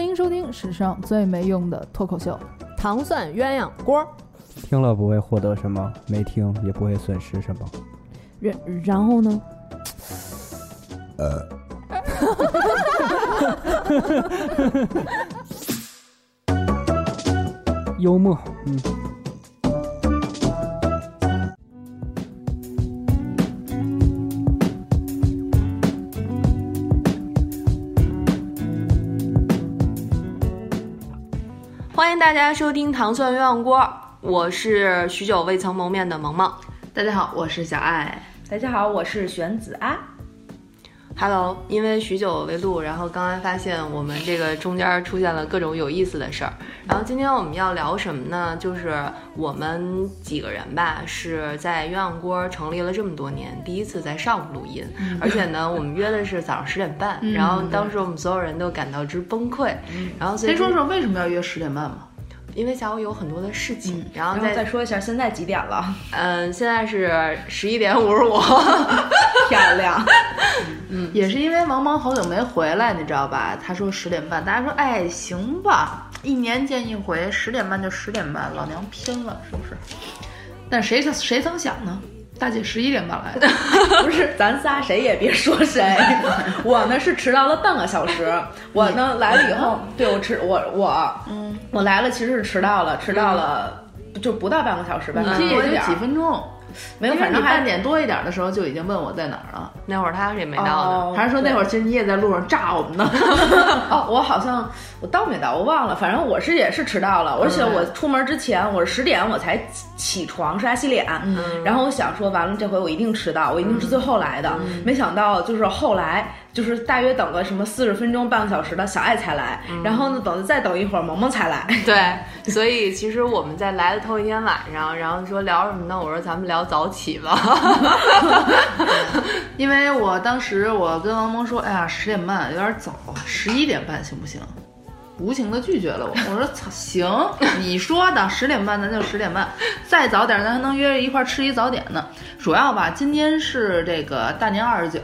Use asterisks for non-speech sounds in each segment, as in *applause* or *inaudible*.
欢迎收听史上最没用的脱口秀《糖蒜鸳鸯锅》。听了不会获得什么，没听也不会损失什么。然然后呢？呃。*laughs* 幽默，嗯。大家收听《糖蒜鸳鸯锅》，我是许久未曾谋面的萌萌。大家好，我是小爱。大家好，我是玄子啊。Hello，因为许久未录，然后刚才发现我们这个中间出现了各种有意思的事儿。然后今天我们要聊什么呢？就是我们几个人吧，是在鸳鸯锅成立了这么多年，第一次在上午录音，而且呢，我们约的是早上十点半。然后当时我们所有人都感到之崩溃。然后先说说为什么要约十点半嘛？因为下午有很多的事情，然后再再说一下现在几点了？嗯，现在是十一点五十五，*laughs* 漂亮。嗯，也是因为王蒙好久没回来，你知道吧？他说十点半，大家说哎行吧，一年见一回，十点半就十点半，老娘拼了，是不是？但谁曾谁曾想呢？大姐十一点半来的，*laughs* 不是咱仨谁也别说谁，*laughs* 我呢是迟到了半个小时，我呢来了以后，对我迟我我嗯我来了其实是迟到了，迟到了就不到半个小时吧，这也就几分钟。没有，反正半点多一点的时候就已经问我在哪儿了。那会儿他也没到呢，还是说那会儿其实你也在路上炸我们呢？*laughs* 哦，我好像我到没到，我忘了。反正我是也是迟到了，而且我出门之前我是十点我才起床刷牙洗脸，然后我想说完了这回我一定迟到，我一定是最后来的。没想到就是后来。就是大约等了什么四十分钟半个小时的小爱才来，然后呢，等再等一会儿萌萌才来。*laughs* *laughs* 对，所以其实我们在来的头一天晚上，然后说聊什么呢？我说咱们聊早起吧，*laughs* 因为我当时我跟王萌说，哎呀，十点半有点早啊，十一点半行不行？无情的拒绝了我。我说操，行，你说的十点半咱就十点半，再早点咱还能约着一块吃一早点呢。主要吧，今天是这个大年二十九。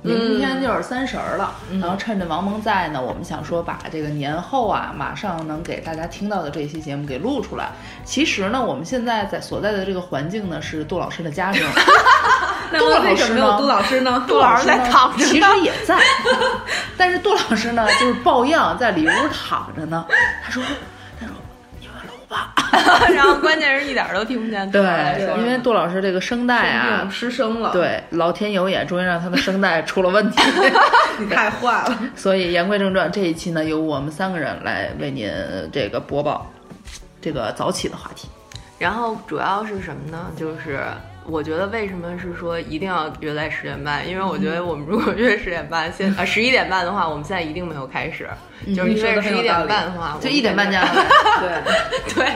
明天就是三十儿了，然后趁着王蒙在呢，我们想说把这个年后啊，马上能给大家听到的这期节目给录出来。其实呢，我们现在在所在的这个环境呢，是杜老师的家中。*laughs* 杜老师没有杜老师呢？杜老师 *laughs* 在躺着，其实也在。但是杜老师呢，就是抱恙在里屋躺着呢。他说。他说你们录吧 *laughs* 然后关键是一点都听不见。对，因为杜老师这个声带啊失声了。对，老天有眼，终于让他的声带出了问题。你太坏了。所以言归正传，这一期呢，由我们三个人来为您这个播报这个早起的话题。然后主要是什么呢？就是。我觉得为什么是说一定要约在十点半？因为我觉得我们如果约十点半，现啊十一点半的话，我们现在一定没有开始。就是因为十一点半的话，就一点半加来。*laughs* 对对，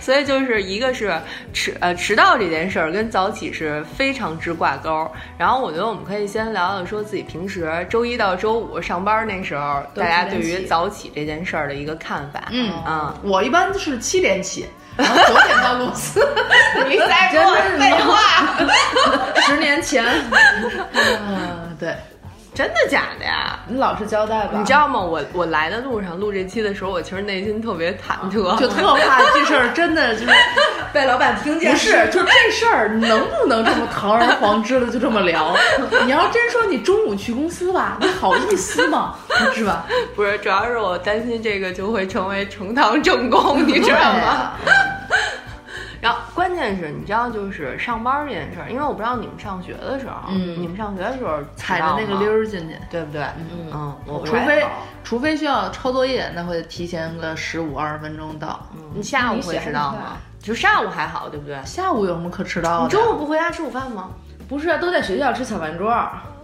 所以就是一个是迟呃迟到这件事儿跟早起是非常之挂钩。然后我觉得我们可以先聊聊说自己平时周一到周五上班那时候，大家对于早起这件事儿的一个看法。嗯啊，我一般是七点起。然后九点到公司，*laughs* 你在说废话。*laughs* 十年前，嗯，对。真的假的呀？你老实交代吧。你知道吗？我我来的路上录这期的时候，我其实内心特别忐忑，就特怕这事儿真的就是被老板听见。不是，就这事儿能不能这么堂而皇之的就这么聊？*laughs* 你要真说你中午去公司吧，你好意思吗？*laughs* 是吧？不是，主要是我担心这个就会成为呈堂证供，你知道吗？关键是，你知道，就是上班这件事儿，因为我不知道你们上学的时候，嗯，你们上学的时候踩着那个溜儿进去，对不对？嗯嗯，除非除非需要抄作业，那会提前个十五二十分钟到。你下午会迟到吗？就上午还好，对不对？下午有什么可迟到的？你中午不回家吃午饭吗？不是，都在学校吃小饭桌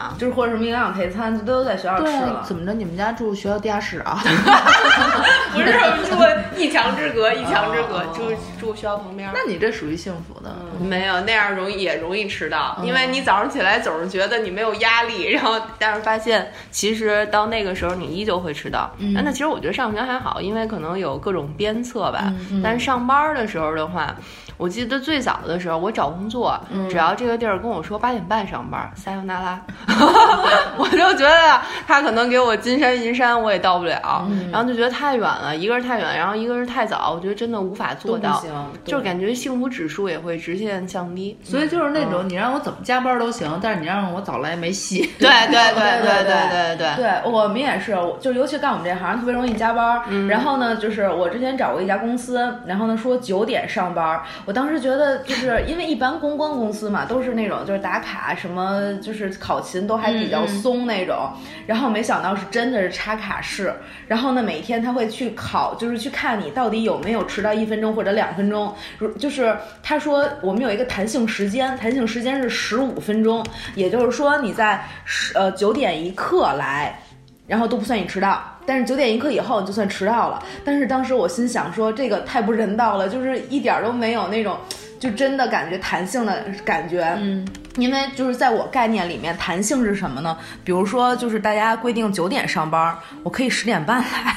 啊，就是或者什么营养配餐，都在学校吃了。怎么着？你们家住学校地下室啊？*laughs* 不是，住一墙之隔，一墙之隔，住住学校旁边。那你这属于幸福的。没有那样容易也容易迟到，因为你早上起来总是觉得你没有压力，然后但是发现其实到那个时候你依旧会迟到。那其实我觉得上学还好，因为可能有各种鞭策吧。但是上班的时候的话。我记得最早的时候，我找工作，只要这个地儿跟我说八点半上班，撒由那拉，*laughs* 我就觉得他可能给我金山银山我也到不了。然后就觉得太远了一个是太远然后一个是太早我觉得真的无法做到。就是感觉幸福指数也会直线降低。所以就是那种你让我怎么加班都行但是你让我早来没戏。*laughs* 对对对对对对对 *laughs* 我们也是就尤其干我们这行特别容易加班然后呢就是我之前找过一家公司然后呢说九点上班我当时觉得就是因为一般公关公司嘛都是那种就是打卡什么就是考勤都还比较松那种。然后没想到是真的是插卡式，然后呢每天他会去考，就是去看你到底有没有迟到一分钟或者两分钟。如就是他说我们有一个弹性时间，弹性时间是十五分钟，也就是说你在十呃九点一刻来。然后都不算你迟到，但是九点一刻以后你就算迟到了。但是当时我心想说，这个太不人道了，就是一点儿都没有那种，就真的感觉弹性的感觉。嗯，因为就是在我概念里面，弹性是什么呢？比如说，就是大家规定九点上班，我可以十点半来，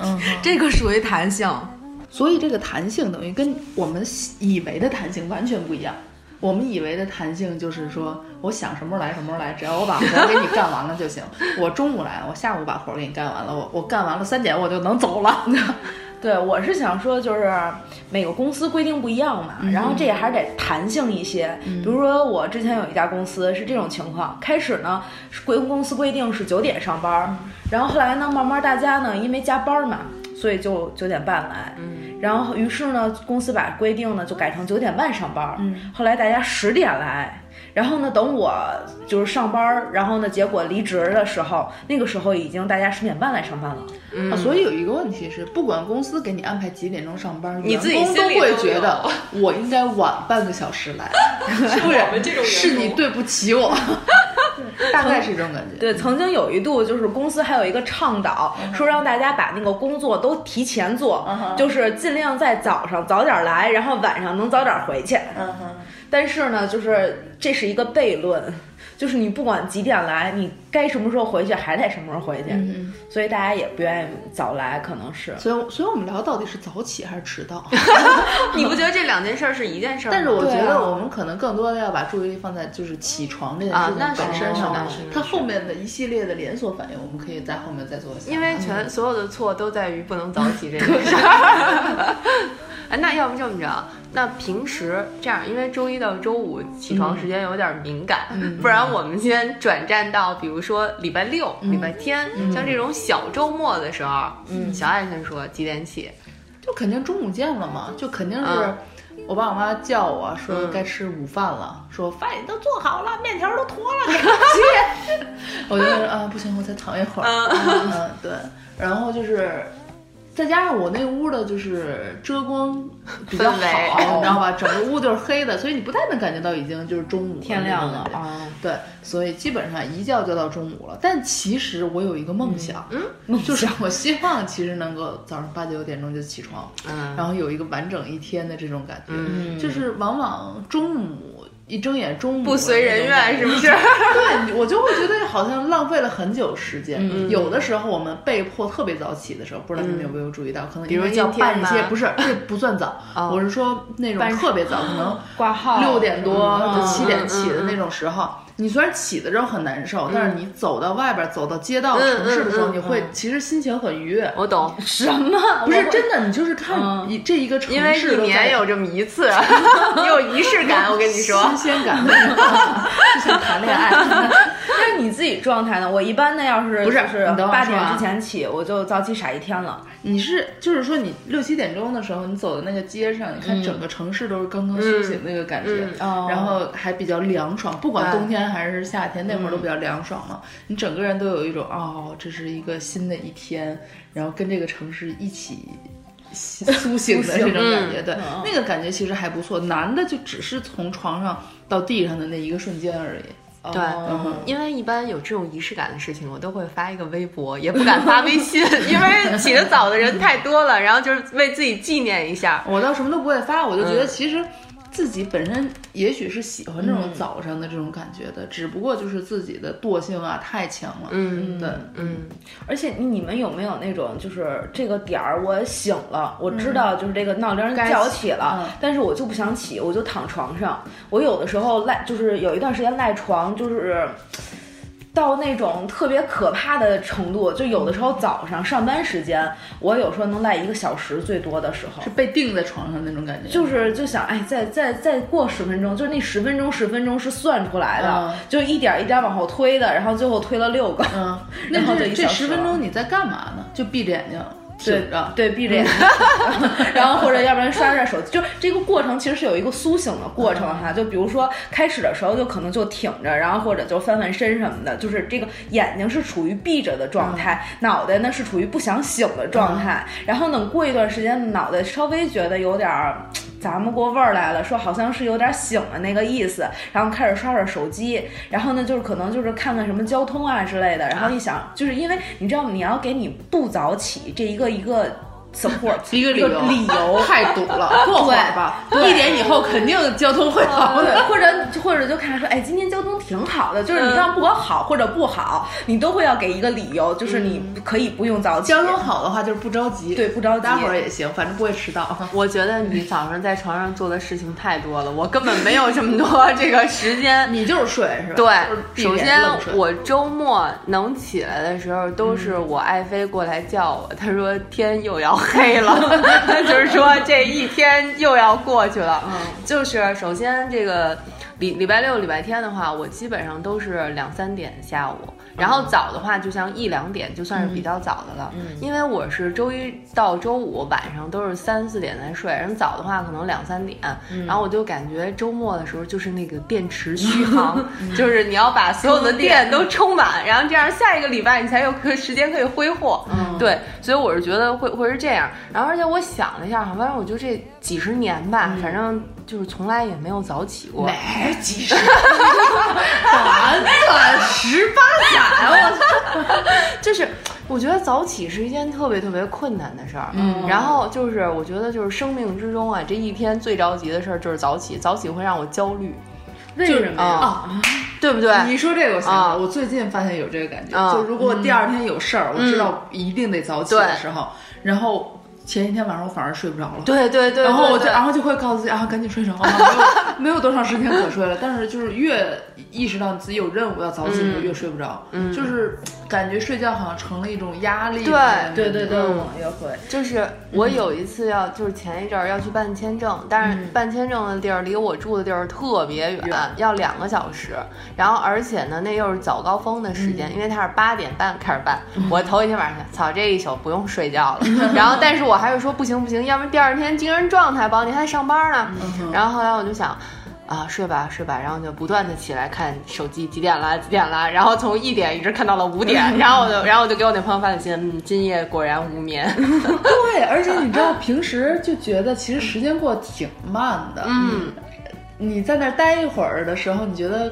嗯，*laughs* 这个属于弹性。所以这个弹性等于跟我们以为的弹性完全不一样。我们以为的弹性就是说，我想什么时候来什么时候来，只要我把活儿给你干完了就行。我中午来，我下午把活儿给你干完了，我我干完了三点我就能走了。对，我是想说，就是每个公司规定不一样嘛，然后这也还是得弹性一些。比如说，我之前有一家公司是这种情况，开始呢是规公司规定是九点上班，然后后来呢，慢慢大家呢因为加班嘛，所以就九点半来。然后于是呢，公司把规定呢就改成九点半上班。后来大家十点来。然后呢，等我就是上班，然后呢，结果离职的时候，那个时候已经大家十点半来上班了。啊，所以有一个问题是，不管公司给你安排几点钟上班，你自己都心里都会觉得我应该晚半个小时来，*laughs* 不然是你对不起我，大概是这种感觉。对，曾经有一度就是公司还有一个倡导，说让大家把那个工作都提前做，就是尽量在早上早点来，然后晚上能早点回去。嗯哼，但是呢，就是这是一个悖论，就是你不管几点来，你该什么时候回去还得什么时候回去，嗯所以大家也不愿意早来，可能是。所以，所以我们聊到底是早起还是迟到？*laughs* 你不觉得这两件事儿是一件事儿吗？但是我觉得我们可能更多的要把注意力放在就是起床这件事情啊那是本身上它后面的一系列的连锁反应，我们可以在后面再做一下。因为全所有的错都在于不能早起这件事儿。*laughs* 哎，那要不这么着，那平时这样，因为周一到周五起床时间有点敏感，不然我们先转战到，比如说礼拜六、礼拜天，像这种小周末的时候，嗯，小爱先说几点起？就肯定中午见了嘛，就肯定是嗯我爸我妈叫我说嗯该吃午饭了，说饭都做好了，面条都坨了，*laughs* 赶紧切。*laughs* 我就说啊，不行，我再躺一会儿。嗯，对。然后就是。再加上我那屋的就是遮光比较好，你知道吧？整个屋就是黑的，所以你不太能感觉到已经就是中午天亮了啊！对，所以基本上一觉就到中午了。但其实我有一个梦想，嗯，就是我希望其实能够早上八九点钟就起床，嗯然后有一个完整一天的这种感觉。嗯就是往往中午一睁眼，中午不随人愿是不是？*laughs* 对，我就会觉得好像浪费了很久时间。嗯有的时候我们被迫特别早起的时候，不知道你们有没有注意到，可能比如因为要今天办一些，不是这不算早，哦我是说那种特别早，可能挂号六点多七点嗯起的那种时候，你虽然起的时候很难受，但是你走到外边，走到街道、嗯城市的时候，你会其实心情很愉悦。我懂，*laughs* 什么？不是真的，你就是看嗯一这一个城因为一年有这么一次，*laughs* 你有仪式感，*laughs* 我跟你说。新鲜感，就像谈恋爱。但是你自己状态呢？我一般呢，要是不是八点之前起，我就早起傻一天了。你是就是说你六七点钟的时候，你走的那个街上，你看整个城市都是刚刚苏醒那个感觉，然后还比较凉爽，不管冬天还是夏天，那会儿都比较凉爽嘛。你整个人都有一种哦，这是一个新的一天，然后跟这个城市一起。*laughs* 苏醒的这种感觉，对，那个感觉其实还不错。男的就只是从床上到地上的那一个瞬间而已。对哦因为一般有这种仪式感的事情，我都会发一个微博，也不敢发微信，*laughs* 因为起得早的人太多了，然后就是为自己纪念一下。我倒什么都不会发，我就觉得嗯其实自己本身也许是喜欢这种早上的这种感觉的，只不过就是自己的惰性啊太强了。嗯对，嗯，而且你们有没有那种，就是这个点儿我醒了，我知道就是这个闹铃该叫我起起了，嗯但是我就不想起，我就躺床上。我有的时候赖，就是有一段时间赖床，就是到那种特别可怕的程度，就有的时候早上上班时间，我有时候能赖一个小时，最多的时候。是被钉在床上那种感觉，就是就想，哎，再再再过十分钟，就是那十分钟十分钟是算出来的，嗯。就一点一点往后推的，然后最后推了六个，嗯，那 *laughs* 然后这十分钟你在干嘛呢？就闭着眼睛对挺着，对，闭着眼睛，*laughs* 然后或者要不然刷刷手机，就这个过程其实是有一个苏醒的过程哈。就比如说开始的时候就可能就挺着，然后或者就翻翻身什么的，就是这个眼睛是处于闭着的状态，脑袋呢是处于不想醒的状态。然后等过一段时间，脑袋稍微觉得有点儿。咂摸过味儿来了，说好像是有点醒了那个意思，然后开始刷刷手机，然后呢就是可能就是看看什么交通啊之类的，然后一想，就是因为你知道你要给你不早起这一个一个 support *laughs* 一个理由，理 *laughs* 由太堵了，*laughs* 过会儿吧，一点以后肯定交通会好，的。或者或者就看说，哎，今天交通挺好的，就是你看不管好或者不好，你都会要给一个理由，就是你可以不用早起。交通好的话就是不着急，对不着急待会儿也行，反正不会迟到。我觉得你早上在床上做的事情太多了，我根本没有这么多这个时间。你就是睡是吧？对，首先我周末能起来的时候，都是我爱妃过来叫我，她说天又要黑了，*laughs* 就是说这一天又要过去了。就是首先这个礼礼拜六、礼拜天的话，我基本上都是两三点下午。然后早的话，就像一两点就算是比较早的了，因为我是周一到周五晚上都是三四点才睡，然后早的话可能两三点，然后我就感觉周末的时候就是那个电池续航，*laughs* 就是你要把所有的电都充满，然后这样下一个礼拜你才有可时间可以挥霍。对，所以我是觉得会会是这样。然后而且我想了一下，反正我就这几十年吧，反正就是从来也没有早起过。没几十？*laughs* 短短十八载，我操！*laughs* 就是我觉得早起是一件特别特别困难的事儿，嗯，然后就是我觉得就是生命之中啊，这一天最着急的事儿就是早起，早起会让我焦虑，为什么呀？啊，对不对？你说这个，我想我最近发现有这个感觉，啊就如果第二天有事儿，我知道一定得早起的时候，然后前一天晚上我反而睡不着了。对对对，然后我就，然后就会告诉自己啊，赶紧睡着啊，没有没有多长时间可睡了。但是就是越意识到你自己有任务要早起，你就越睡不着，就是感觉睡觉好像成了一种压力。对对对对，嗯我也会。就是我有一次要，就是前一阵儿要去办签证，但是办签证的地儿离我住的地儿特别远，要两个小时。然后而且呢，那又是早高峰的时间，因为它是八点半开始办。我头一天晚上想，操，这一宿不用睡觉了。然后，但是我还是说不行不行，要不然第二天精神状态不好，你还上班呢。然后后来我就想。啊，睡吧睡吧，然后就不断的起来看手机几点了几点了，然后从一点一直看到了五点，然后我就然后我就给我那朋友发短信，嗯，今夜果然无眠。*laughs* 对，而且你知道，平时就觉得其实时间过得挺慢的。嗯，你在那儿待一会儿的时候，你觉得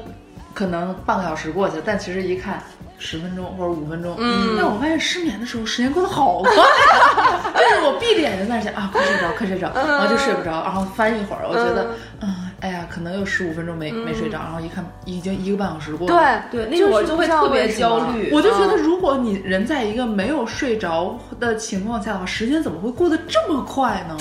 可能半个小时过去了，但其实一看。十分钟或者五分钟，嗯，但我发现失眠的时候时间过得好快，*laughs* 就是我闭着眼睛在那想啊，快睡着，快睡着，然后就睡不着，然后翻一会儿，我觉得，嗯，哎呀，可能有十五分钟没没睡着，然后一看已经一个半小时过了，对对，那会儿就会特别焦嗯虑。我就觉得，如果你人在一个没有睡着的情况下的话，时间怎么会过得这么快呢？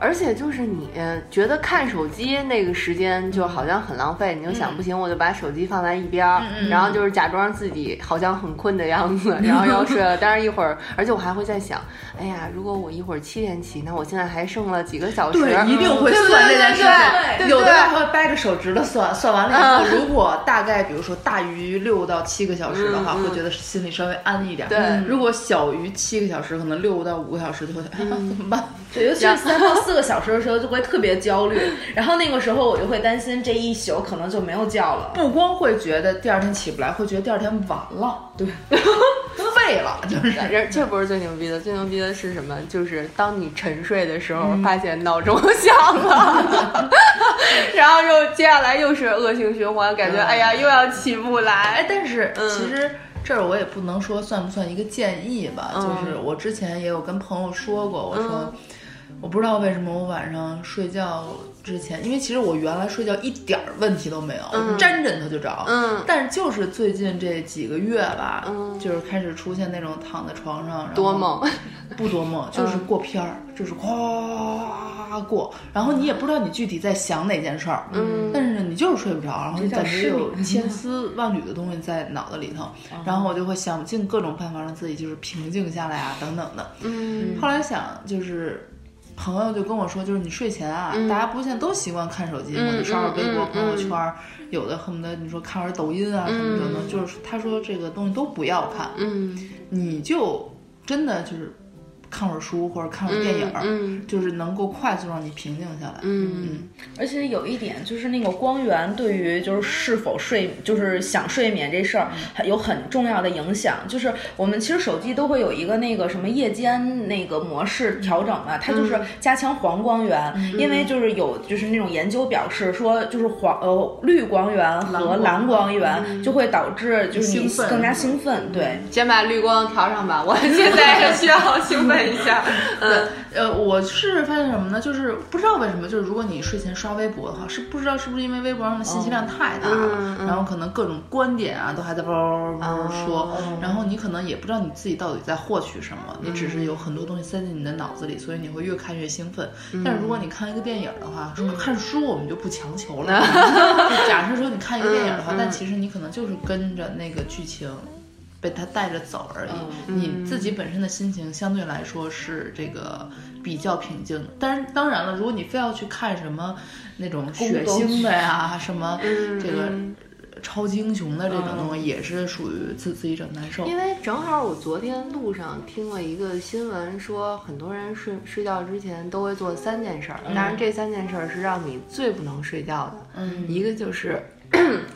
而且就是你觉得看手机那个时间就好像很浪费，你就想不行，我就把手机放在一边儿，然后就是假装自己好像很困的样子，然后要睡了。但是一会儿，而且我还会在想，哎呀，如果我一会儿七点起，那我现在还剩了几个小时，对，一定会算这件事情。对对有的对人还会掰着手指头算，算完了以后，如果大概比如说大于六到七个小时的话，会觉得心里稍微安一点。对如果小于七个小时，可能六到五个小时就会 *laughs* 怎么办？对，尤其是三到四个小时的时候，就会特别焦虑。然后那个时候，我就会担心这一宿可能就没有觉了。不光会觉得第二天起不来，会觉得第二天晚了，对，*laughs* 废了，*laughs* 就是。这这不是最牛逼的，最牛逼的是什么？就是当你沉睡的时候，发现闹钟响了，*laughs* 然后又接下来又是恶性循环，感觉哎呀又要起不哎来，。但是嗯其实这儿我也不能说算不算一个建议吧，嗯就是我之前也有跟朋友说过，我说。我不知道为什么我晚上睡觉之前，因为其实我原来睡觉一点儿问题都没有，嗯沾枕头就着。嗯但是就是最近这几个月吧，嗯就是开始出现那种躺在床上，然后多梦，不多梦，就是过片儿，就是哗过，然后你也不知道你具体在想哪件事儿，嗯但是呢，你就是睡不着，然后感觉有千丝万缕的东西在脑子里头，然后我就会想尽各种办法让自己就是平静下来啊，等等的。嗯后来想就是。朋友就跟我说，就是你睡前啊，嗯。大家不现在都习惯看手机吗？嗯你刷刷微博、朋友圈儿，有的恨不得你说看会儿抖音啊什么什么的，就是他说这个东西都不要看，嗯。你就真的就是看会儿书或者看会儿电影就是能够快速让你平静下来。嗯。而且有一点就是那个光源对于就是是否睡就是想睡眠这事儿还有很重要的影响。就是我们其实手机都会有一个那个什么夜间那个模式调整嘛，它就是加强黄光源，因为就是有就是那种研究表示说就是黄呃绿光源和蓝光源就会导致就是你兴奋更加兴奋，对。先把绿光调上吧，我 *laughs* 现在需要兴奋一下。*laughs* 嗯呃，我是发现什么呢？就是不知道为什么，就是如果你睡前刷微博的话，是不知道是不是因为微博上的信息量太大了，然后可能各种观点啊都还在叭叭叭叭叭说，哦然后你可能也不知道你自己到底在获取什么，你只是有很多东西塞进你的脑子里，所以你会越看越兴奋。但是如果你看一个电影的话，说看书我们就不强求了。*laughs* 就假设说你看一个电影的话，但其实你可能就是跟着那个剧情。被他带着走而已，你自己本身的心情相对来说是这个比较平静的。但是当然了，如果你非要去看什么那种血腥的呀，什么这个超级英雄的这种东西，也是属于自自己整难受。因为正好我昨天路上听了一个新闻，说很多人睡睡觉之前都会做三件事儿，当然这三件事儿是让你最不能睡觉的。嗯一个就是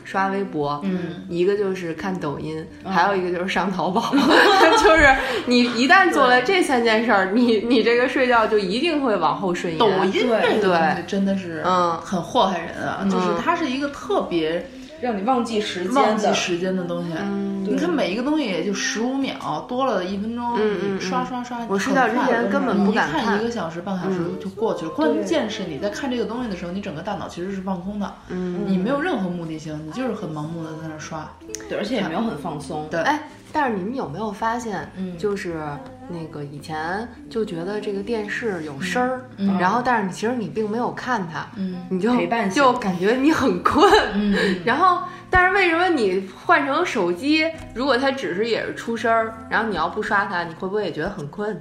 刷微博，嗯，一个就是看抖音，还有一个就是上淘宝。*laughs* 就是你一旦做了这三件事儿，你你这个睡觉就一定会往后顺延。抖音这个对东西真的是嗯很祸害人啊，就是它是一个特别让你忘记时间忘记的，时间的东西。嗯你看每一个东西也就十五秒，多了一分钟，刷刷刷。我睡觉之前根本不敢看看一个小时、半小时就过去了。关键是你在看这个东西的时候，你整个大脑其实是放空的，嗯。你没有任何目的性，你就是很盲目的在那儿刷。对，而且也没有很放松。对。哎，但是你们有没有发现，嗯就是那个以前就觉得这个电视有声儿，嗯。然后但是你其实你并没有看它，嗯。你就陪伴就感觉你很困，嗯，然后但是为什么你换成手机，如果它只是也是出声儿，然后你要不刷它，你会不会也觉得很困？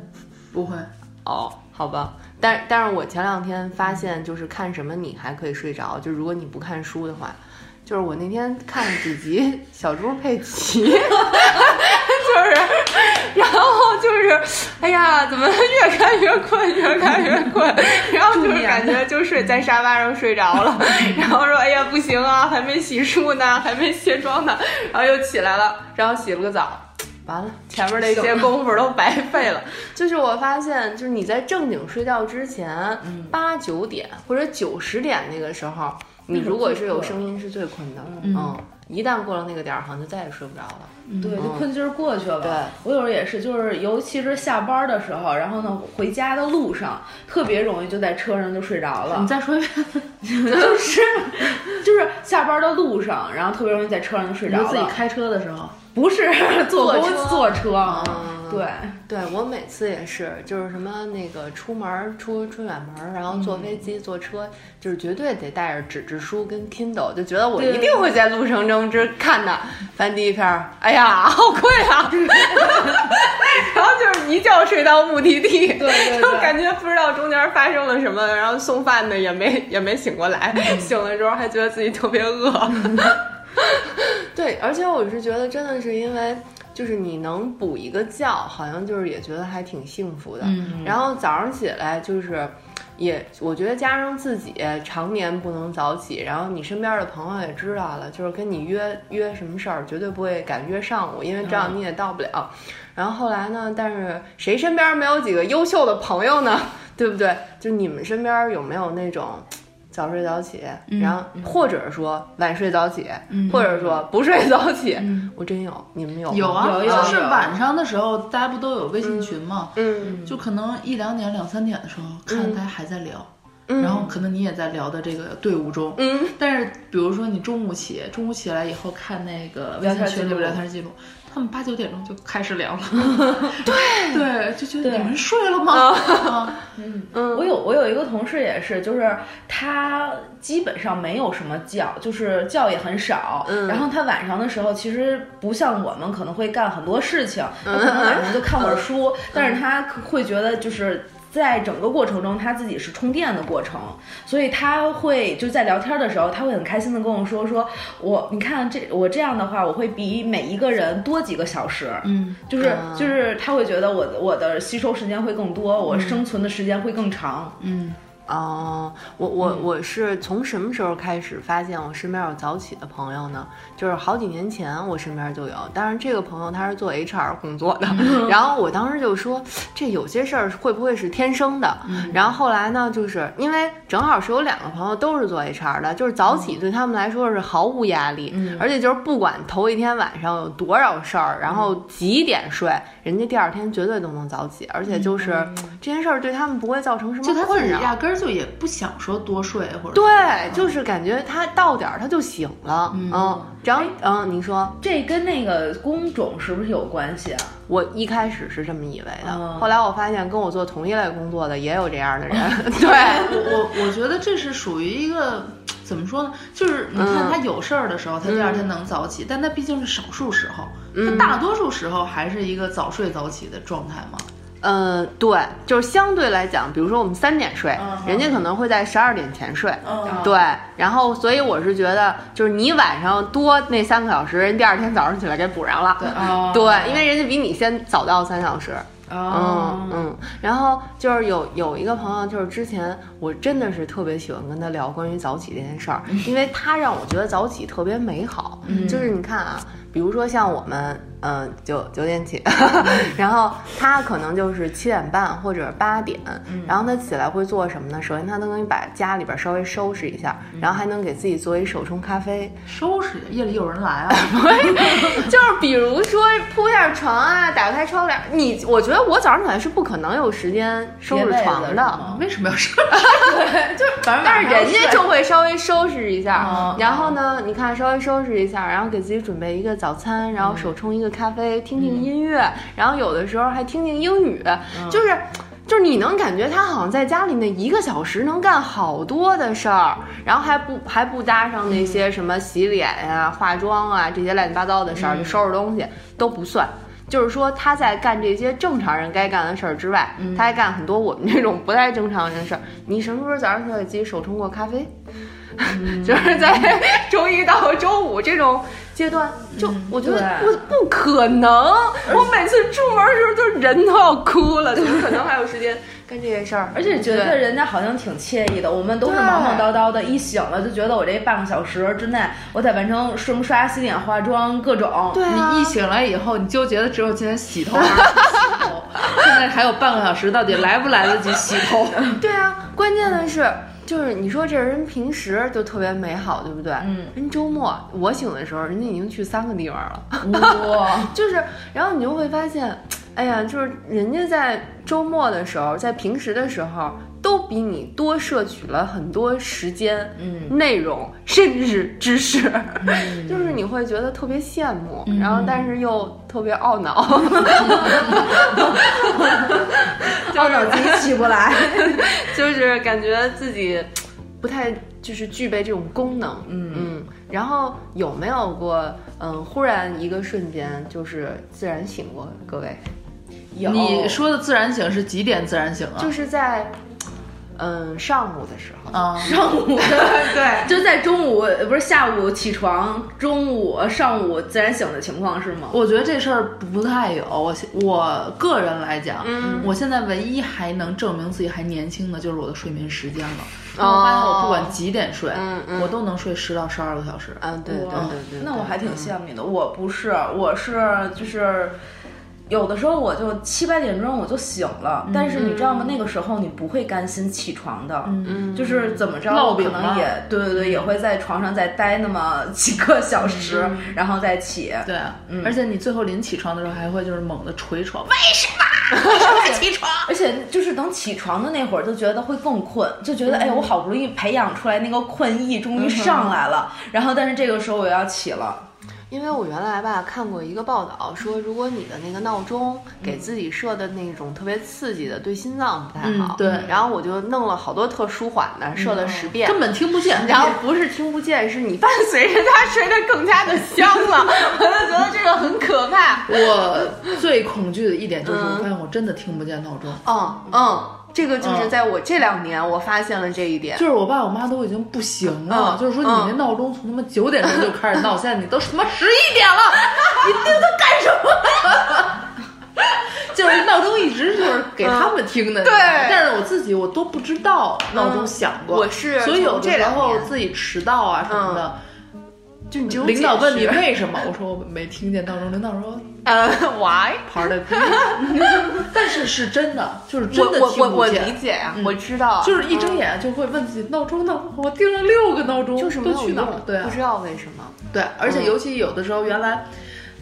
不会。哦，好吧，但但是我前两天发现，就是看什么你还可以睡着，就如果你不看书的话，就是我那天看了几集小猪佩奇，*laughs* 就是，就是，哎呀，怎么越看越困，越看越困，然后就是感觉就睡在沙发上睡着了，*laughs* 然后说，哎呀，不行啊，还没洗漱呢，还没卸妆呢，然后又起来了，然后洗了个澡。完了，前面那些功夫都白费了。*laughs* 就是我发现，就是你在正经睡觉之前，八九点或者九十点那个时候，你如果是有声音是最困的。嗯，一旦过了那个点儿，好像就再也睡不着了。对，就困劲儿过去了。对我有时候也是，就是尤其是下班的时候，然后呢回家的路上，特别容易就在车上就睡着了你。再说一遍，*laughs* 就是就是下班的路上，然后特别容易在车上就睡着了。自己开车的时候，不是坐公坐车坐车，嗯对，对我每次也是，就是什么那个出门儿出出远门儿，然后坐飞机、坐车，就是绝对得带着纸质书跟 Kindle，就觉得我一定会在路程中之看的。翻第一篇儿，哎呀，好困啊！*laughs* 然后就是一觉睡到目的地，对对就感觉不知道中间发生了什么，然后送饭的也没也没醒过来，醒了之后还觉得自己特别饿。*laughs* *laughs* 对，而且我是觉得真的是因为。就是你能补一个觉，好像就是也觉得还挺幸福的。嗯然后早上起来就是，也我觉得加上自己常年不能早起，然后你身边的朋友也知道了，就是跟你约约什么事儿，绝对不会敢约上午，因为这样你也到不了。然后后来呢，但是谁身边没有几个优秀的朋友呢？*laughs* 对不对？就你们身边有没有那种？早睡早起，然后或者说晚睡早起，或者说不睡早起，*laughs* 我真有，你们有吗？有啊，就是晚上的时候，大家不都有微信群吗？嗯。就可能一两点、两三点的时候，看大家还在聊，嗯。然后可能你也在聊的这个队伍中，嗯，但是比如说你中午起，中午起来以后看那个微信群里边聊天记录，他们八九点钟就开始聊了，*laughs* 对。对，就觉得对。你们睡了吗？啊。*laughs* 我有我有一个同事也是，就是他基本上没有什么觉，就是觉也很少。嗯。然后他晚上的时候，其实不像我们可能会干很多事情，他可能晚上就看会儿书，但是他会觉得就是。在整个过程中，他自己是充电的过程，所以他会就在聊天的时候，他会很开心的跟我说：“说我你看这我这样的话，我会比每一个人多几个小时。”嗯，就是啊就是他会觉得我的我的吸收时间会更多，我生存的时间会更长。嗯，哦，我我我是从什么时候开始发现我身边有早起的朋友呢？就是好几年前我身边就有，但是这个朋友他是做 HR 工作的，然后我当时就说这有些事儿会不会是天生的？然后后来呢，就是因为正好是有两个朋友都是做 HR 的，就是早起对他们来说是毫无压力，而且就是不管头一天晚上有多少事儿，然后几点睡，人家第二天绝对都能早起，而且就是这件事儿对他们不会造成什么困扰。压根儿就也不想说多睡或者对，就是感觉他到点儿他就醒了，嗯，然后嗯，你说，这跟那个工种是不是有关系啊？我一开始是这么以为的，嗯后来我发现跟我做同一类工作的也有这样的人，*laughs* 对，我我我觉得这是属于一个怎么说呢？就是你看他有事儿的时候，他第二天能早起，但他毕竟是少数时候，他大多数时候还是一个早睡早起的状态嘛。呃，对，就是相对来讲，比如说我们三点睡，人家可能会在十二点前睡，对，然后所以我是觉得，就是你晚上多那三个小时，人第二天早上起来给补上了，哦对，因为人家比你先早到三小时。哦嗯嗯，然后就是有有一个朋友，就是之前我真的是特别喜欢跟他聊关于早起这件事儿，*laughs* 因为他让我觉得早起特别美好。就是你看啊，比如说像我们，嗯、九九点起，*laughs* 然后他可能就是七点半或者八点，然后他起来会做什么呢？首先他能给你把家里边稍微收拾一下，然后还能给自己做一手冲咖啡，收拾夜里有人来啊，*laughs* 就是比如说铺一下床啊，打开窗帘，你我觉得我早上起来是不可能有时间收拾床的。为什么要收拾？*laughs* 就是反正但是人家就会稍微收拾一下，哦然后呢，你看稍微收拾一下，然后给自己准备一个早餐，然后手冲一个咖啡，听听音乐，然后有的时候还听听英语，就是。就是你能感觉他好像在家里那一个小时能干好多的事儿，然后还不还不搭上那些什么洗脸呀、化妆啊这些乱七八糟的事儿，就收拾东西都不算。就是说他在干这些正常人该干的事儿之外，他还干很多我们这种不太正常人的事儿。*laughs* 你什么时候早上起来给自己手冲过咖啡？*laughs* 就是在 *laughs* 周一到周五这种阶段，就我觉得不不可能。我每次出门的时候，就人都要哭了，怎么可能还有时间干这些事儿？而且觉得人家好像挺惬意的，我们都是对忙忙叨叨的，一醒了就觉得我这半个小时之内，我得完成什么刷牙、洗脸、化妆各种。对啊，你一醒来以后，你纠结的只有今天洗头 *laughs* 洗头，现在还有半个小时，到底来不来得及洗头？*laughs* 对啊，关键的是。就是你说这人平时就特别美好，对不对？嗯，人周末我醒的时候，人家已经去三个地方了。哇，*laughs* 就是，然后你就会发现，哎呀，就是人家在周末的时候，在平时的时候，都比你多摄取了很多时间、嗯内容，甚至是知识，*laughs* 就是你会觉得特别羡慕，然后但是又特别懊恼，*laughs* 懊恼自己起不来。*laughs* 就是感觉自己不太就是具备这种功能，嗯嗯，然后有没有过，嗯，忽然一个瞬间就是自然醒过，各位？有你说的自然醒是几点自然醒啊？就是在嗯上午的时候，啊，上午 *laughs* 对，就在中午不是下午起床，中午上午自然醒的情况是吗？我觉得这事儿不太有。我现我个人来讲，嗯我现在唯一还能证明自己还年轻的就是我的睡眠时间了。哦我发现我不管几点睡，嗯嗯我都能睡十到十二个小时。嗯，对对对对，那我还挺羡慕你的。我不是，我是就是有的时候我就七八点钟我就醒了，但是你知道吗？那个时候你不会甘心起床的，嗯就是怎么着，可能也对对对，也会在床上再待那么 *laughs* 几个小时，然后再起。对啊，而且你最后临起床的时候还会就是猛地捶床，为什么？*laughs* 为什么起床？而且就是等起床的那会儿，就觉得会更困，就觉得哎，我好不容易培养出来那个困意终于上来了，然后但是这个时候我要起了。因为我原来吧看过一个报道，说如果你的那个闹钟给自己设的那种特别刺激的，对心脏不太好。嗯对然后我就弄了好多特舒缓的，设了十遍。根本听不见。然后不是听不见，是你伴随着它睡得更加的香了，*laughs* 我就觉得这个很可怕。我最恐惧的一点就是，嗯我发现我真的听不见闹钟。嗯嗯，这个就是嗯。在我这两年我发现了这一点。就是我爸我妈都已经不行了，嗯就是说你嗯。那闹钟从他妈九点钟就开始闹，现在你都他妈十一点了，*laughs* 你盯它干什么？就是闹钟一直就是给他们听的，对。但是我自己我都不知道闹钟响过，我是所以有的时候自己迟到啊什么的，就你领导问你为什么，我说我没听见闹钟，领导说呃，why？牌的逼，但是是真的，就是真的我我我我听不见理解呀，我知道，就是一睁嗯眼就会问自己闹钟呢，我定了六个闹钟，就是没有都去哪儿了用？，对啊不，知道为什么。对，而且嗯尤其有的时候原来。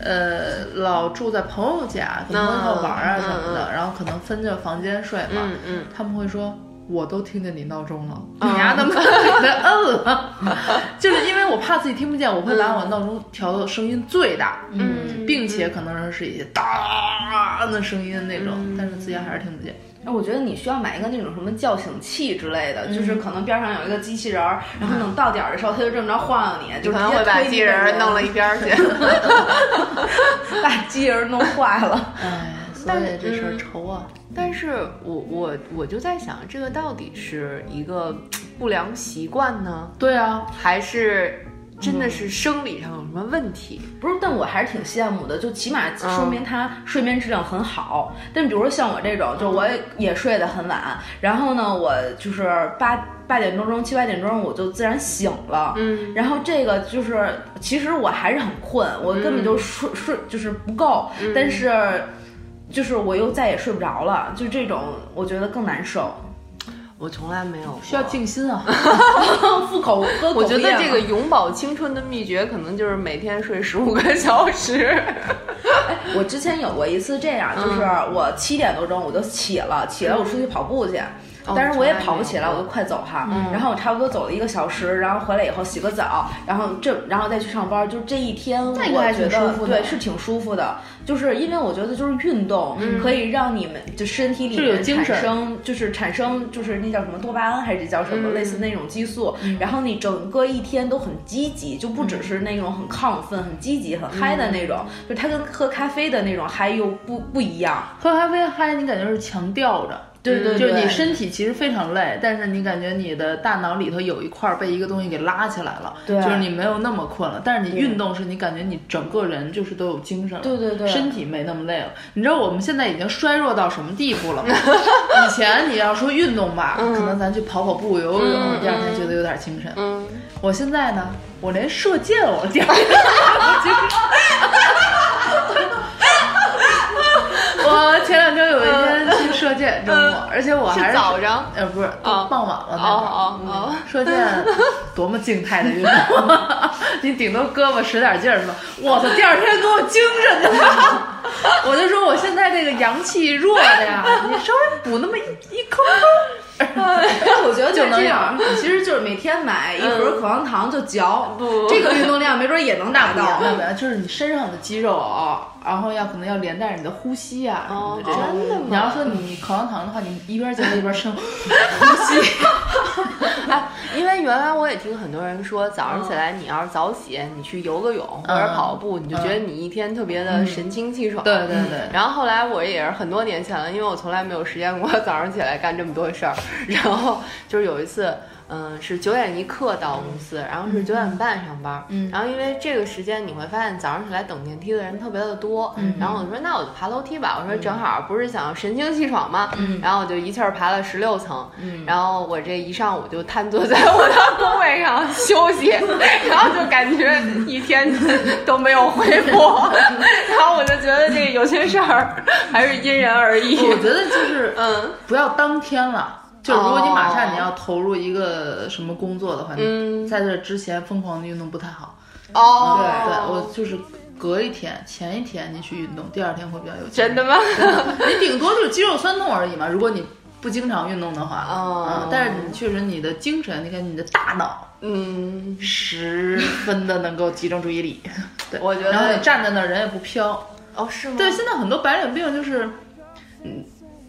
呃，老住在朋友家，跟朋友玩啊嗯什么的，嗯然后可能分着房间睡嘛，嗯嗯，他们会说，我都听见你闹钟了，嗯你丫的妈给他摁了，*laughs* 就是因为我怕自己听不见，我会把我闹钟调到声音最大，嗯。并且可能是一些哒的声音那种，嗯。但是自己还是听不见。哎，我觉得你需要买一个那种什么叫醒器之类的，就是可能边上有一个机器人儿，然后等到点儿的时候，它就这么着晃悠你，就可直接能会把机器人弄了一边儿去。*laughs* 把机器人儿弄坏了。哎，所但以这事儿嗯。愁啊。但是我我我就在想，这个到底是一个不良习惯呢，对啊，还是真的是生理上有什么问题？不是，但我还是挺羡慕的，就起码说明他睡眠质量很好。但比如说像我这种，就我也也睡得很晚，然后呢，我就是八八点多钟、七八点钟我就自然醒了。嗯，然后这个就是，其实我还是很困，我根本就睡、睡就是不够，但是就是我又再也睡不着了，就这种我觉得更难受。我从来没有需要静心啊。*laughs* 复口喝口我觉得这个永葆青春的秘诀，可能就是每天睡十五个小时。我之前有过一次这样，就是我七点多钟我就起了，起来我出去跑步去。但是我也跑不起来，我就快走哈。然后我差不多走了一个小时，然后回来以后洗个澡，然后这然后再去上班。就这一天，我那个还觉得对是挺舒服的。就是因为我觉得就是运动可以让你们就身体里就有面精神产生就是产生就是那叫什么多巴胺还是叫什么类似那种激素，然后你整个一天都很积极，就不只是那种很亢奋、很积极、很嗨的那种，就它跟喝咖啡的那种嗨又不不一样。喝咖啡嗨，你感觉是强调着。对对对，就是你身体其实非常累，但是你感觉你的大脑里头有一块儿被一个东西给拉起来了，对就是你没有那么困了。但是你运动是你感觉你整个人就是都有精神了，对对对身体没那么累了。你知道我们现在已经衰弱到什么地步了吗？*laughs* 以前你要说运动吧，可能咱去跑跑步、游游泳，第二天觉得有点精神。嗯，我现在呢，我连射箭我第二天都有精神。*laughs* 我前两天有一天去射箭，周末，而且我还是早上？呃，不是，傍晚了那会儿。哦哦哦，射箭 *laughs* 多么静态的运动，*laughs* 你顶多胳膊使点劲儿是吧？我操，第二天给我精神的，*laughs* 我就说我现在这个阳气弱的呀，你稍微补那么一一抠抠，但 *laughs* 我觉得就这样，你其实就是每天买一盒口香糖就嚼，这个运动量没准也能达到。没有没有，就是你身上的肌肉啊，然后要可能要连带着你的呼吸啊什么的这种。真的吗你要说你口香糖的话，你一边嚼一边深 *laughs* 呼吸。*laughs* 哎，因为原来我也听很多人说，早上起来你要是早起，你去游个泳或者跑步，你就觉得你一天特别的神清气爽。对对对，然后后来我也是很多年前了，因为我从来没有实验过早上起来干这么多事儿。然后就是有一次，嗯，是九点一刻到公司，然后是九点半上班。嗯，然后因为这个时间你会发现早上起来等电梯的人特别的多。嗯，然后我就说那我就爬楼梯吧。我说正好不是想神清气爽嘛。嗯，然后我就一气儿爬了十六层。嗯，然后我这一上午就瘫坐在我的工位上休息，*laughs* 然后就感觉一天 *laughs* 都没有恢复。*laughs* 然后我就觉得这个有些事儿还是因人而异。我觉得就是嗯，不要当天了。就如果你马上你要投入一个什么工作的话，你在这之前疯狂的运动不太好。哦，对对，我就是隔一天，前一天你去运动，第二天会比较有劲。真的吗？你顶多就是肌肉酸痛而已嘛。如果你不经常运动的话，哦嗯，但是你确实你的精神，你看你的大脑嗯，十分的能够集中注意力。对，我觉得然后你站在那儿人也不飘。哦，是吗？对，现在很多白领病就是，嗯，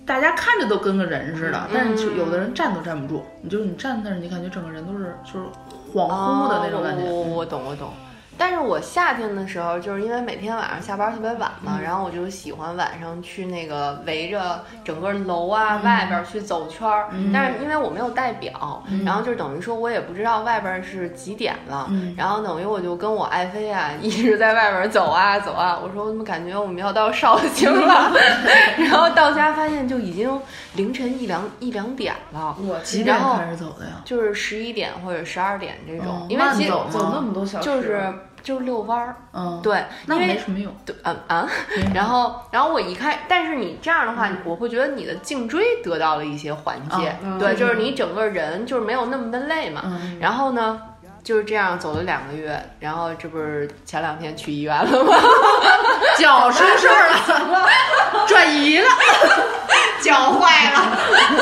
大家看着都跟个人似的，但是就有的人站都站不住。你就是你站那儿，你感觉整个人都是就是恍惚的那种感觉。我懂，我懂。但是我夏天的时候，就是因为每天晚上下班特别晚嘛，嗯然后我就喜欢晚上去那个围着整个楼啊、嗯外边去走圈儿。但是因为我没有带表，然后就等于说我也不知道外边是几点了，嗯然后等于我就跟我爱妃啊一直在外边走啊 *laughs* 走啊。我说我怎么感觉我们要到绍兴了？*laughs* 然后到家发现就已经凌晨一两一两点了。我几点开始走的呀？就是十一点或者十二点这种，哦因为其实慢走吗走那么多小时，就是就是遛弯儿，嗯，，对，那因为没什么用。对，嗯啊，*laughs* 然后然后我一开，但是你这样的话，我会觉得你的颈椎得到了一些缓解，嗯对，就是你整个人就是没有那么的累嘛。嗯然后呢，就是这样走了两个月，然后这不是前两天去医院了吗？*laughs* 脚出事儿了，怎 *laughs* 么转移了？脚坏了，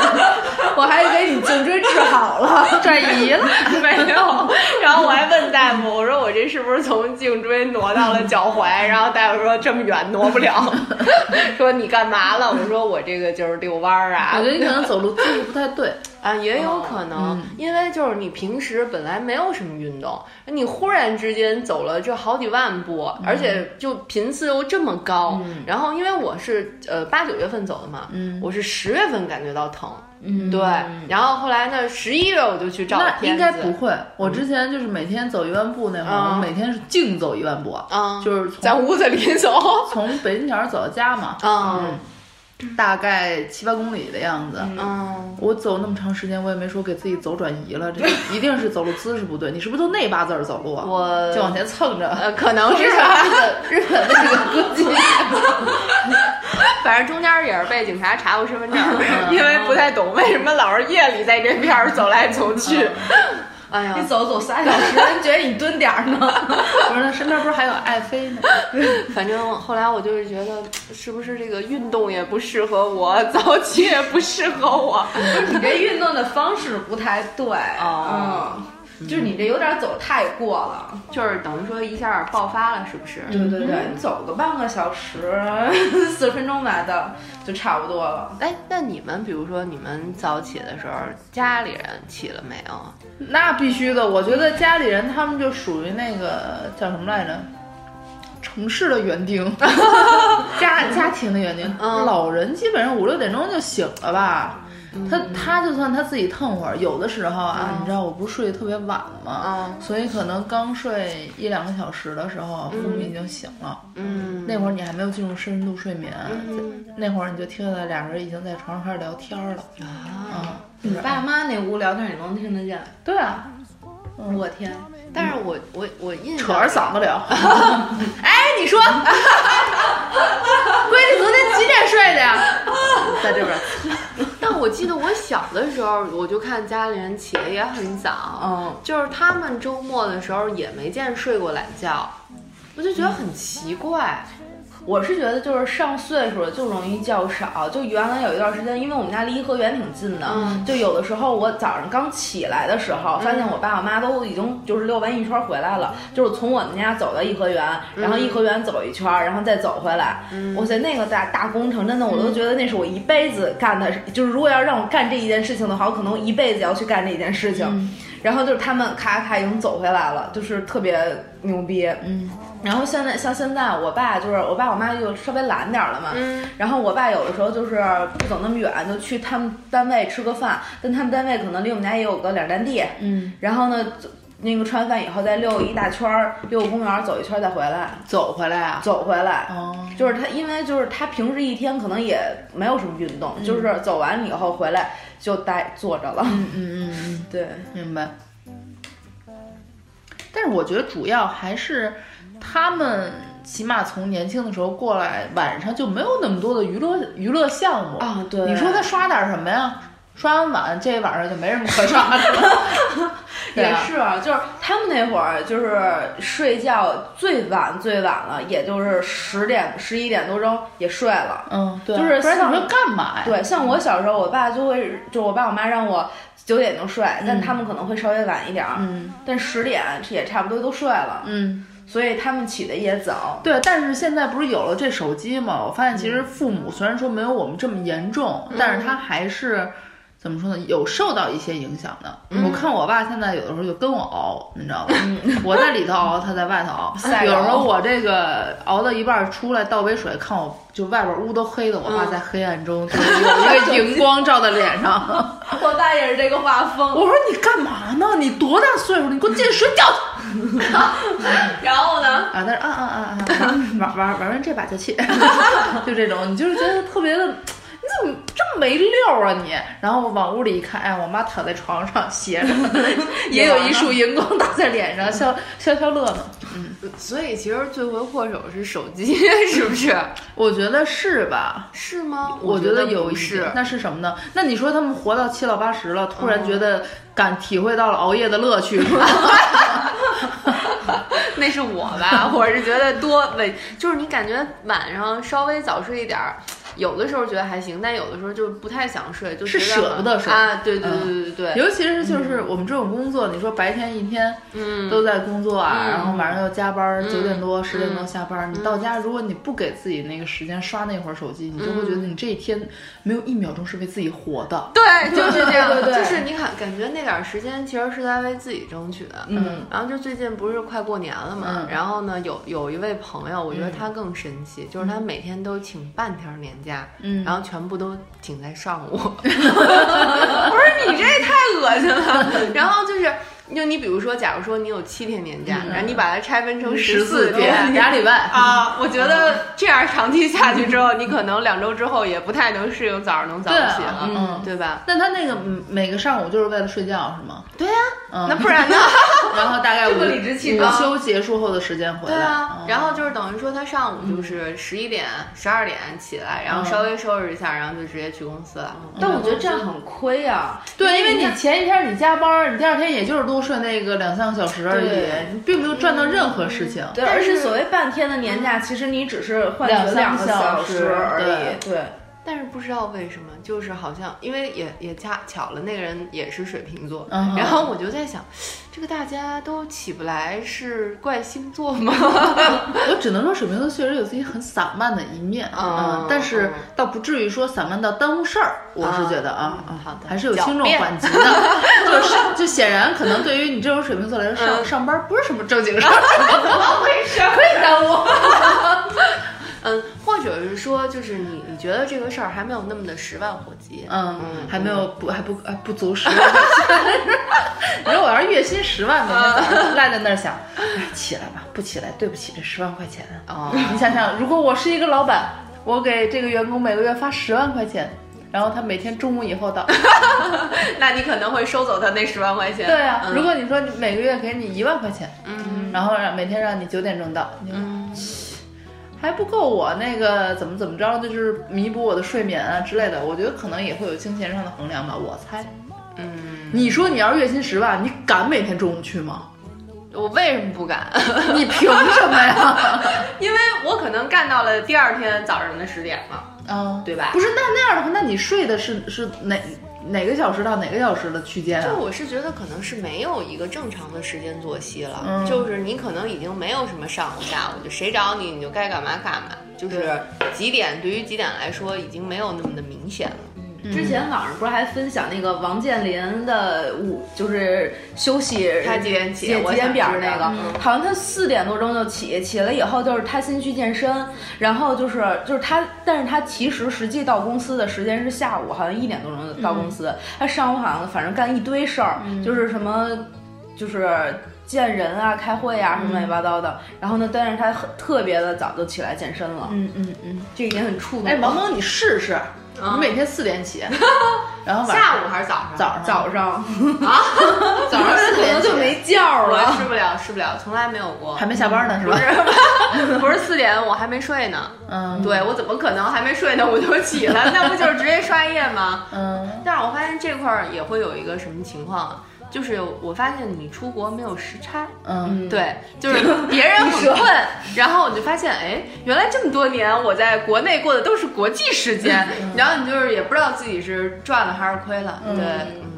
*laughs* 我还以为你颈椎治好了。*laughs* 转移了。没有。然后我还问大夫，我说我这是不是从颈椎挪到了脚踝？然后大夫说这么远挪不了，*laughs* 说你干嘛了？我说我这个就是遛弯儿啊。我觉得你可能走路姿势不太对。啊，也有可能，嗯。因为就是你平时本来没有什么运动，你忽然之间走了这好几万步，嗯而且就频次又这么高，然后因为我是呃八九月份走的嘛，嗯我是十月份感觉到疼，嗯。对，然后后来呢十一月我就去照了片那应该不会。我之前就是每天走一万步那会儿，嗯我每天是净走一万步，啊，就是在屋子里走，从北京桥走到家嘛，嗯大概七八公里的样子。嗯，我走那么长时间，我也没说给自己走转移了，这 *laughs* 一定是走路姿势不对。你是不是都内八字儿走路啊？我就往前蹭着，呃可能是日本那个日本那个歌姬。反正中间也是被警察查过身份证，因为不太懂为什么老是夜里在这片儿走来走去。哎呀你，走走仨小时，人觉得你蹲点儿呢。不是，那身边不是还有爱妃呢？*laughs* 反正后来我就是觉得，是不是这个运动也不适合我，早起也不适合我。你这运动的方式不太对，哦嗯，就是你这有点走太过了。就是等于说一下爆发了，是不是？对对对，你走个半个小时，*laughs* 四十分钟吧的就差不多了。哎，那你们比如说你们早起的时候，家里人起了没有？那必须的，我觉得家里人他们就属于那个叫什么来着？城市的园丁，*laughs* 家家庭的园丁。嗯老人基本上五六点钟就醒了吧。他他就算他自己腾会儿，有的时候啊，你知道我不是睡得特别晚嘛，嗯所以可能刚睡一两个小时的时候，父母已经醒了。嗯，那会儿你还没有进入深度睡眠，嗯那会儿你就听到俩人已经在床上开始聊天了。啊，你爸妈那屋聊天你能听得见？对啊，我天，但是我我我印象扯着嗓子聊。*laughs* 哎，你说，*laughs* 闺女昨天几点睡的呀？*laughs* 在这边。但我记得我小的时候，我就看家里人起的也很早，嗯，就是他们周末的时候也没见睡过懒觉，我就觉得很奇怪。我是觉得就是上岁数了就容易觉少，就原来有一段时间，因为我们家离颐和园挺近的，嗯就有的时候我早上刚起来的时候，发现我爸我妈都已经就是溜完一圈回来了，就是从我们家走到颐和园，然后颐和园走一圈，然后再走回来。哇塞，那个大大工程，真的我都觉得那是我一辈子干的，就是如果要让我干这一件事情的话，我可能一辈子要去干这一件事情。然后就是他们咔咔已经走回来了，就是特别牛逼。嗯，然后现在像现在，我爸就是我爸我妈就稍微懒点儿了嘛。嗯。然后我爸有的时候就是不走那么远，就去他们单位吃个饭，但他们单位可能离我们家也有个两站地。嗯。然后呢，那个吃完饭以后再溜一大圈儿，溜公园走一圈再回来。走回来啊？走回来。哦。就是他，因为就是他平时一天可能也没有什么运动，就是走完以后回来就待坐着了。嗯嗯嗯嗯，*laughs* 对，明白。但是我觉得主要还是他们起码从年轻的时候过来，晚上就没有那么多的娱乐娱乐项目啊。对，你说他刷点什么呀？刷完碗，这晚上就没什么可刷的了。*laughs* 也是，啊就是他们那会儿就是睡觉最晚最晚了，也就是十点十一点多钟也睡了。嗯，对，就是不然你说干嘛呀？对，像我小时候，我爸就会，就我爸我妈让我九点就睡，但他们可能会稍微晚一点儿。嗯，但十点也差不多都睡了。嗯，所以他们起的也早。对，但是现在不是有了这手机嘛？我发现其实父母虽然说没有我们这么严重，但是他还是。怎么说呢？有受到一些影响的。我看我爸现在有的时候就跟我熬，你知道吗？*laughs* 我在里头熬，他在外头熬。*laughs* 有时候我这个熬到一半出来倒杯水，看我就外边屋都黑的，我爸在黑暗中就有一个 *laughs* 荧光照在脸上。我爸也是这个画风。我说你干嘛呢？你多大岁数了？你给我进睡觉去。然后呢？啊，他说啊啊啊啊，玩玩玩完这把就去，就这种，你就是觉得特别的。没溜啊你？然后往屋里一看，哎，我妈躺在床上歇着，*laughs* 也有一束荧光打在脸上，消消消乐呢。嗯，所以其实罪魁祸首是手机，*laughs* 是不是？我觉得是吧？是吗？我觉得有一是。那是什么呢？那你说他们活到七老八十了，突然觉得感体会到了熬夜的乐趣吗？*laughs* 那是我吧，我是觉得多为，就是你感觉晚上稍微早睡一点儿。有的时候觉得还行，但有的时候就不太想睡，就是舍不得睡啊！对对对对对对，尤其是就是我们这种工作，你说白天一天都在工作啊，然后晚上又加班，九点多十点多下班，你到家如果你不给自己那个时间刷那会儿手机，你就会觉得你这一天没有一秒钟是为自己活的。对，就是这样，对对，就是你感感觉那点时间其实是在为自己争取的。嗯，然后就最近不是快过年了嘛，然后呢有有一位朋友，我觉得他更神奇，就是他每天都请半天年假。嗯，然后全部都顶在上午。*laughs* 我说你这也太恶心了。*laughs* 然后就是，就你比如说，假如说你有七天年假，然后你把它拆分成十四天，俩礼拜啊，我觉得这样长期下去之后，你可能两周之后也不太能适应早上能早起了，嗯，对吧？那他那个每个上午就是为了睡觉是吗？对呀，那不然呢？*laughs* 然后大概午理直气壮，午休结束后的时间回来。对啊，然后就是等于说他上午就是十一点、十二点起来，然后稍微收拾一下，然后就直接去公司了。但我觉得这样很亏啊。对，因为你前一天你加班，你第二天也就是多睡那个两三个小时而已，你并没有赚到任何事情。对，而且所谓半天的年假，其实你只是换取两个小时而已。对。但是不知道为什么，就是好像因为也也恰巧了，那个人也是水瓶座，然后我就在想，这个大家都起不来是怪星座吗？*laughs* 我只能说水瓶座确实有自己很散漫的一面，嗯，但是倒不至于说散漫到耽误事儿。我是觉得啊啊，好的，还是有轻重缓急的。就是就显然可能对于你这种水瓶座来说，上上班不是什么正经事儿，*laughs* 怎么回事？可以耽误。*laughs* 嗯，或者是说，就是你你觉得这个事儿还没有那么的十万火急，嗯，还没有不还不还不足十万。*laughs* 你说我要是月薪十万，每天早上赖在那儿想，哎，起来吧，不起来对不起这十万块钱。哦，你想想，如果我是一个老板，我给这个员工每个月发十万块钱，然后他每天中午以后到，*laughs* 那你可能会收走他那十万块钱。对啊，如果你说你每个月给你一万块钱，嗯，然后让每天让你九点钟到，嗯。还不够我那个怎么怎么着，就是弥补我的睡眠啊之类的。我觉得可能也会有金钱上的衡量吧，我猜。嗯，你说你要是月薪十万，你敢每天中午去吗？我为什么不敢？*laughs* 你凭什么呀？*laughs* 因为我可能干到了第二天早上的十点嘛，嗯，对吧？不是，那那样的话，那你睡的是是哪？哪个小时到哪个小时的区间啊？就我是觉得可能是没有一个正常的时间作息了，就是你可能已经没有什么上午下午，就谁找你你就该干嘛干嘛，就是几点对于几点来说已经没有那么的明显了。之前网上不是还分享那个王健林的午，就是休息他几点起几点表那个，好像他四点多钟就起，起了以后就是他先去健身，然后就是就是他，但是他其实实际到公司的时间是下午，好像一点多钟就到公司，他上午好像反正干一堆事儿，就是什么就是。见人啊，开会啊，什么乱七八糟的。然后呢，但是他很特别的早就起来健身了。嗯嗯嗯，这一点很触动。哎，萌萌，你试试，嗯你每天四点起，*laughs* 然后晚上下午还是早上？早上早上啊 *laughs* 早上 *laughs* 四点就没觉了。吃不了，吃不了，从来没有过。还没下班呢，是吧？不是四点，我还没睡呢。嗯对我怎么可能还没睡呢我就起了？那不就是直接刷夜吗？嗯，但是我发现这块儿也会有一个什么情况啊，就是我发现你出国没有时差，嗯，对，就是别人很困，然后我就发现，哎，原来这么多年我在国内过的都是国际时间，然后你就是也不知道自己是赚了还是亏了，对，嗯。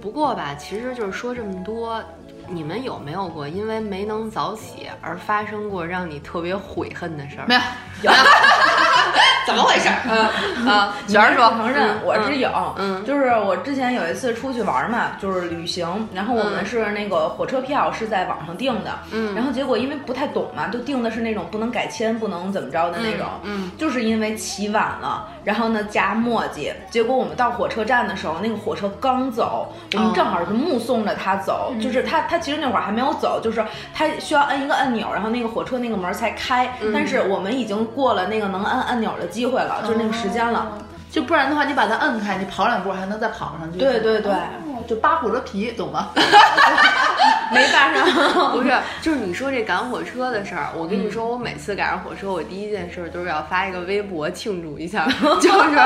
不过吧，其实就是说这么多。你们有没有过因为没能早起而发生过让你特别悔恨的事儿？没有，*laughs* *laughs* 怎么回事？嗯 *laughs* 啊，璇儿说，承认我是有，嗯。就是我之前有一次出去玩嘛，就是旅行，然后我们是那个火车票是在网上订的，嗯。然后结果因为不太懂嘛，就订的是那种不能改签、不能怎么着的那种，嗯就是因为起晚了，然后呢加墨迹，结果我们到火车站的时候，那个火车刚走，我们正好是目送着他走，就是他他其实那会儿还没有走，就是他需要摁一个按钮，然后那个火车那个门才开，但是我们已经过了那个能按按钮的机会了，就是那个时间了。就不然的话，你把它摁开，你跑两步还能再跑上去。对对对哦就扒火车皮，懂吗？*laughs* *laughs* 没扒上。*laughs* 不是，就是你说这赶火车的事儿，我跟你说，我每次赶上火车，我第一件事都是要发一个微博庆祝一下，就是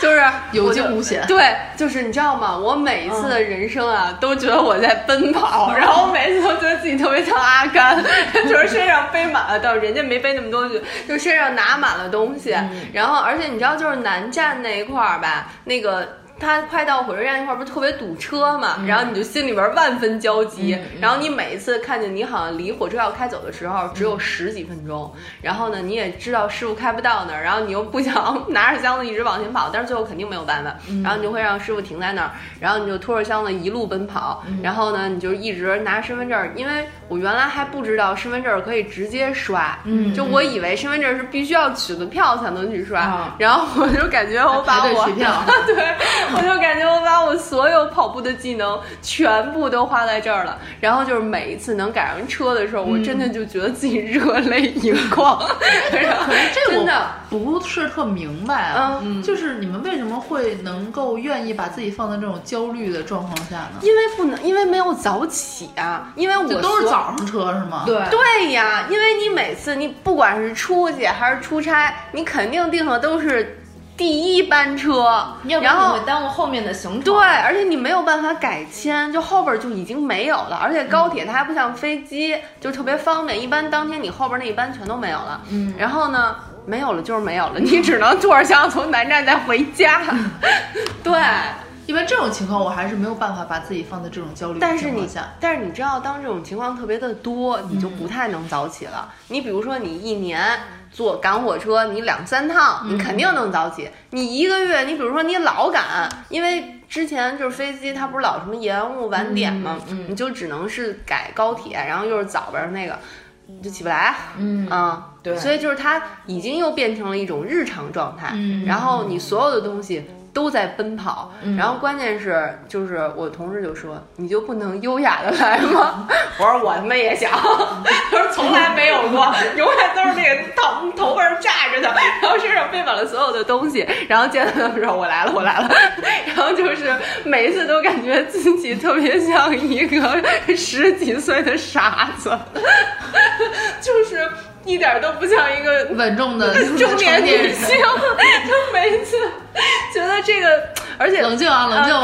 就是有惊无险对，就是你知道吗？我每一次的人生啊，都觉得我在奔跑，然后我每次都觉得自己特别像阿甘，就是身上背满了，但人家没背那么多，就就身上拿满了东西，然后而且你知道，就是南站那一块儿吧，那个。他快到火车站那块儿不是特别堵车嘛，然后你就心里边万分焦急，然后你每一次看见你好像离火车要开走的时候只有十几分钟，然后呢你也知道师傅开不到那儿，然后你又不想拿着箱子一直往前跑，但是最后肯定没有办法，然后你就会让师傅停在那儿，然后你就拖着箱子一路奔跑，然后呢你就一直拿身份证，因为我原来还不知道身份证可以直接刷，就我以为身份证是必须要取的票才能去刷，啊。然后我就感觉我把我取票。*laughs* 对，我就感觉我把我所有跑步的技能全部都花在这儿了。然后就是每一次能赶上车的时候，我真的就觉得自己热泪盈眶。*laughs* 然后这真的，不是特明白啊，嗯就是你们为什么会能够愿意把自己放在这种焦虑的状况下呢？因为不能，因为没有早起啊，因为我都是早上车是吗？对对呀，因为你每次你不管是出去还是出差，你肯定定的都是第一班车，然后耽误后面的行程。对，而且你没有办法改签，就后边就已经没有了。而且高铁它还不像飞机，就特别方便。一般当天你后边那一班全都没有了。嗯，然后呢，没有了就是没有了，*laughs* 你只能坐着箱子从南站再回家。*laughs* 对，一般这种情况我还是没有办法把自己放在这种焦虑的但是你想。但是你知道，当这种情况特别的多，你就不太能早起了。你比如说，你一年坐赶火车，你两三趟，你肯定能早起。你一个月，你比如说你老赶，因为之前就是飞机它不是老什么延误晚点嘛，你就只能是改高铁，然后又是早班儿那个。就起不来，嗯啊，对所以就是它已经又变成了一种日常状态，嗯然后你所有的东西都在奔跑，然后关键是就是我同事就说你就不能优雅的来吗？*laughs* 我说我他妈也想，*laughs* 他说从来没有过，永远都是那个头头发是炸着的，*laughs* 然后身上背满了所有的东西，然后见到他们说我来了我来了，然后就是每一次都感觉自己特别像一个十几岁的傻子，就是一点都不像一个稳重的中年女性，就每一次觉得这个，而且冷静啊，冷静啊！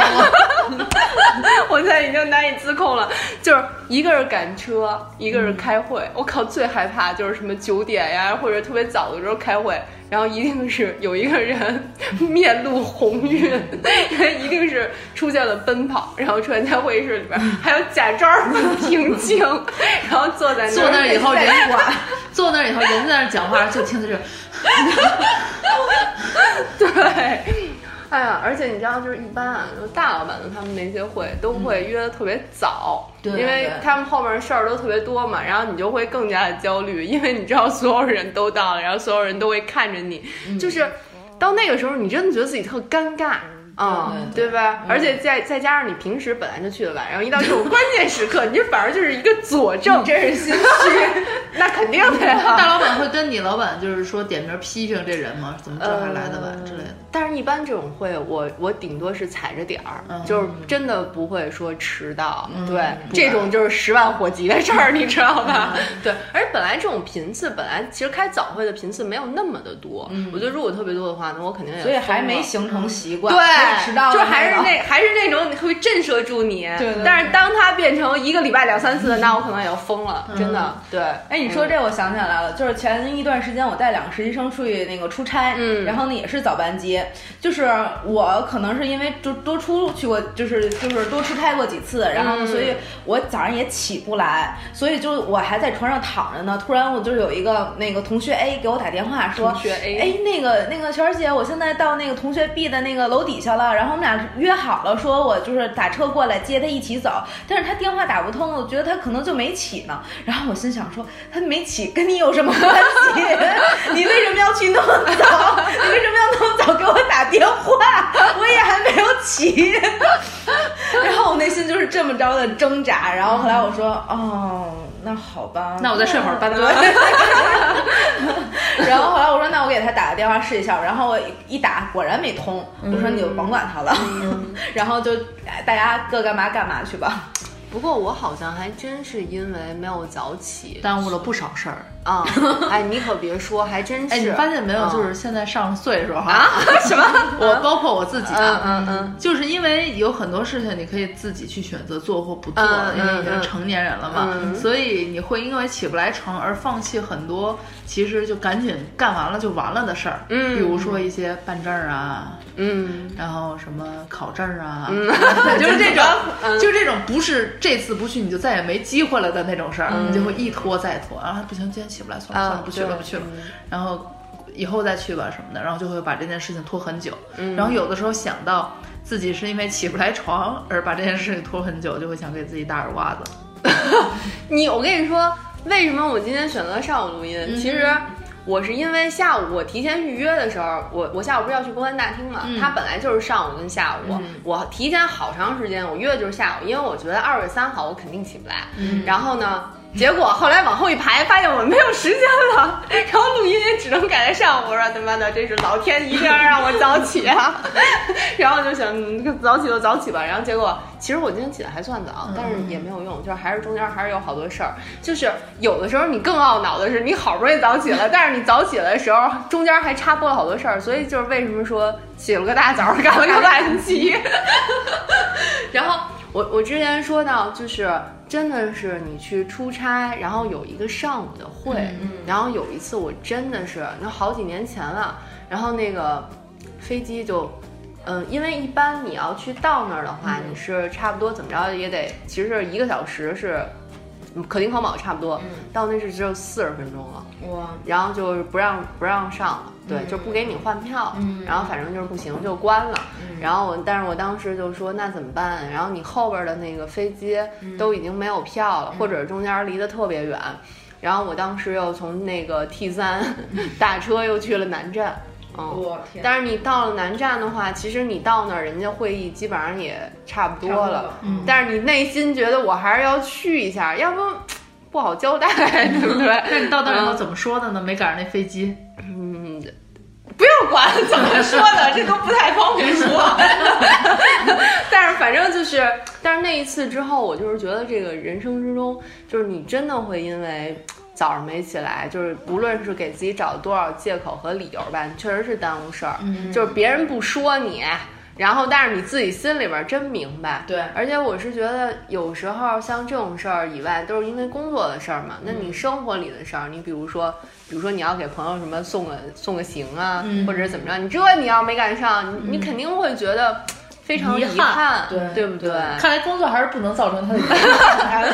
我 *laughs* 我现在已经难以自控了，就是一个人赶车，一个人开会。我靠，最害怕就是什么九点呀，或者特别早的时候开会，然后一定是有一个人面露红晕，因为一定是出现了奔跑，然后出现在会议室里边，还有假装很平静，然后坐在那儿坐那儿以后人在管，坐那儿以后人在那儿讲话，就听着这个，*laughs* 对，哎呀，而且你知道，就是一般啊，就大老板的他们那些会都会约的特别早，对因为他们后面的事儿都特别多嘛，然后你就会更加的焦虑，因为你知道所有人都到了，然后所有人都会看着你，就是到那个时候，你真的觉得自己特尴尬。啊、对对吧？而且再再加上你平时本来就去的晚，然后一到这种关键时刻，你这反而就是一个佐证，真是心虚。*laughs* 那肯定的呀。大老板会跟你老板就是说点名批评这人吗？怎么这还来的晚之类的？但是，一般这种会，我我顶多是踩着点儿，嗯就是真的不会说迟到。对，这种就是十万火急的事儿，*laughs* 你知道吧？嗯对，而且本来这种频次，本来其实开早会的频次没有那么的多。我觉得如果特别多的话，那我肯定也所以还没形成习惯，对迟到就还是那还是那种会震慑住你。对对但是当它变成一个礼拜两三次的，那我可能也要疯了，真的。对。哎，你说这我想起来了，就是前一段时间我带两个实习生出去那个出差，嗯然后呢也是早班机，就是我可能是因为就多出去过，就是就是多出差过几次，然后所以我早上也起不来，所以就我还在床上躺着呢，突然我就是有一个那个同学 A 给我打电话说，同学 A 哎，那个那个璇儿姐，我现在到那个同学 B 的那个楼底下了，然后我们俩约好了，说我就是打车过来接他一起走，但是他电话打不通，我觉得他可能就没起呢。然后我心想说，他没起跟你有什么关系？*laughs* 你为什么要去那么早？*laughs* 你为什么要那么早给我打电话？我也还没有起。然后我内心就是这么着的挣扎。然后后来我说，哦，那好吧，那我再睡会儿班。*laughs* 然后后来我说，那我给他打个电话试一下。然后我一打，果然没通。我说你就甭管他了，*laughs* 然后就哎大家各干嘛干嘛去吧。不过我好像还真是因为没有早起耽误了不少事儿。啊！哎，你可别说，还真是。哎，你发现没有？嗯就是现在上了岁数哈，啊 *laughs* 什么？*laughs* 我包括我自己啊，嗯嗯就是因为有很多事情你可以自己去选择做或不做，嗯因为已经成年人了嘛，嗯所以你会因为起不来床而放弃很多其实就赶紧干完了就完了的事儿，嗯比如说一些办证儿啊，嗯。然后什么考证儿啊，嗯。*laughs* *laughs* 就是这种，嗯。就这种不是这次不去你就再也没机会了的那种事儿，你就会一拖再拖，啊不行，今天起不来，算了算了，啊不去了不去了，然后以后再去吧什么的，然后就会把这件事情拖很久，嗯。然后有的时候想到自己是因为起不来床而把这件事情拖很久，就会想给自己打耳刮子。*laughs* 你我跟你说，为什么我今天选择上午录音？嗯。其实我是因为下午我提前预约的时候，我我下午不是要去公安大厅嘛，嗯本来就是上午跟下午，我提前好长时间我约的就是下午，因为我觉得二月三号我肯定起不来。嗯然后呢？结果后来往后一排，发现我没有时间了，*laughs* 然后录音也只能改在上午。我说他妈的，这是老天一定要让我早起啊！*laughs* 然后就想嗯早起就早起吧。然后结果其实我今天起的还算早，但是也没有用，就是还是中间还是有好多事儿。就是有的时候你更懊恼的是，你好不容易早起了，*laughs* 但是你早起来的时候，中间还插播了好多事儿。所以就是为什么说起了个大早，赶了个晚集。*laughs* 然后我我之前说到，就是真的是你去出差，然后有一个上午的会，然后有一次我真的是那好几年前了，然后那个飞机就。嗯，因为一般你要去到那儿的话，你是差不多怎么着也得，其实是一个小时是，嗯可丁可卯差不多，到那是只有四十分钟了。哇，然后就是不让不让上了，对，就不给你换票，然后反正就是不行就关了。然后我，但是我当时就说那怎么办？然后你后边的那个飞机都已经没有票了，或者中间离得特别远。然后我当时又从那个 T 三 *laughs* 打车又去了南站，嗯。我天，但是你到了南站的话，其实你到那儿，人家会议基本上也差不多了。多了嗯但是你内心觉得我还是要去一下，要不 *laughs* 不好交代，*laughs* 对不对？*laughs* 那你到那儿以后嗯怎么说的呢？没赶上那飞机，嗯，不要管怎么说的，这都不太方便说。但是反正就是，但是那一次之后，我就是觉得这个人生之中，就是你真的会因为早上没起来，就是无论是给自己找多少借口和理由吧，你确实是耽误事儿。就是别人不说你。然后，但是你自己心里边真明白，对而且我是觉得，有时候像这种事儿以外，都是因为工作的事儿嘛。那你生活里的事儿，你比如说，比如说你要给朋友什么送个送个行啊，或者是怎么着，你这你要没赶上，你你肯定会觉得非常遗憾，憾对对不对？看来工作还是不能造成他的遗憾。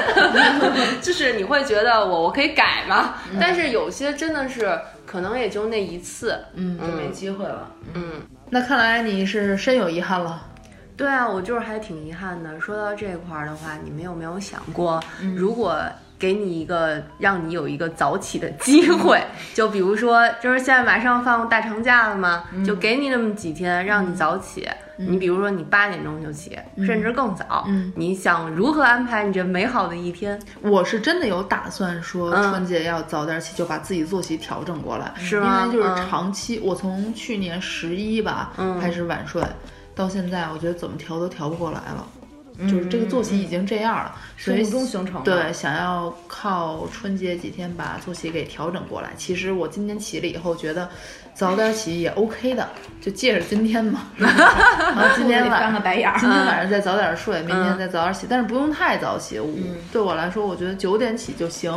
*laughs* 就是你会觉得我我可以改嘛，但是有些真的是可能也就那一次，嗯，就没机会了。嗯。那看来你是深有遗憾了。对啊，我就是还挺遗憾的。说到这块儿的话，你们有没有想过，如果给你一个让你有一个早起的机会，*laughs* 就比如说，就是现在马上放大长假了嘛，就给你那么几天让你早起。你比如说，你八点钟就起，甚至更早。你想如何安排你这美好的一天？我是真的有打算说嗯春节要早点起，就把自己作息调整过来，是吗因为就是嗯长期，我从去年十一吧、嗯开始晚睡，到现在我觉得怎么调都调不过来了。嗯就是这个作息已经这样了，生物钟形成的对，想要靠春节几天把作息给调整过来。其实我今天起了以后，觉得早点起也 OK 的，就借着今天嘛。*laughs* 然后今天晚 *laughs* 翻个白眼儿今天晚上再早点睡，明天再早点起，但是不用太早起。我对我来说，我觉得九点起就行。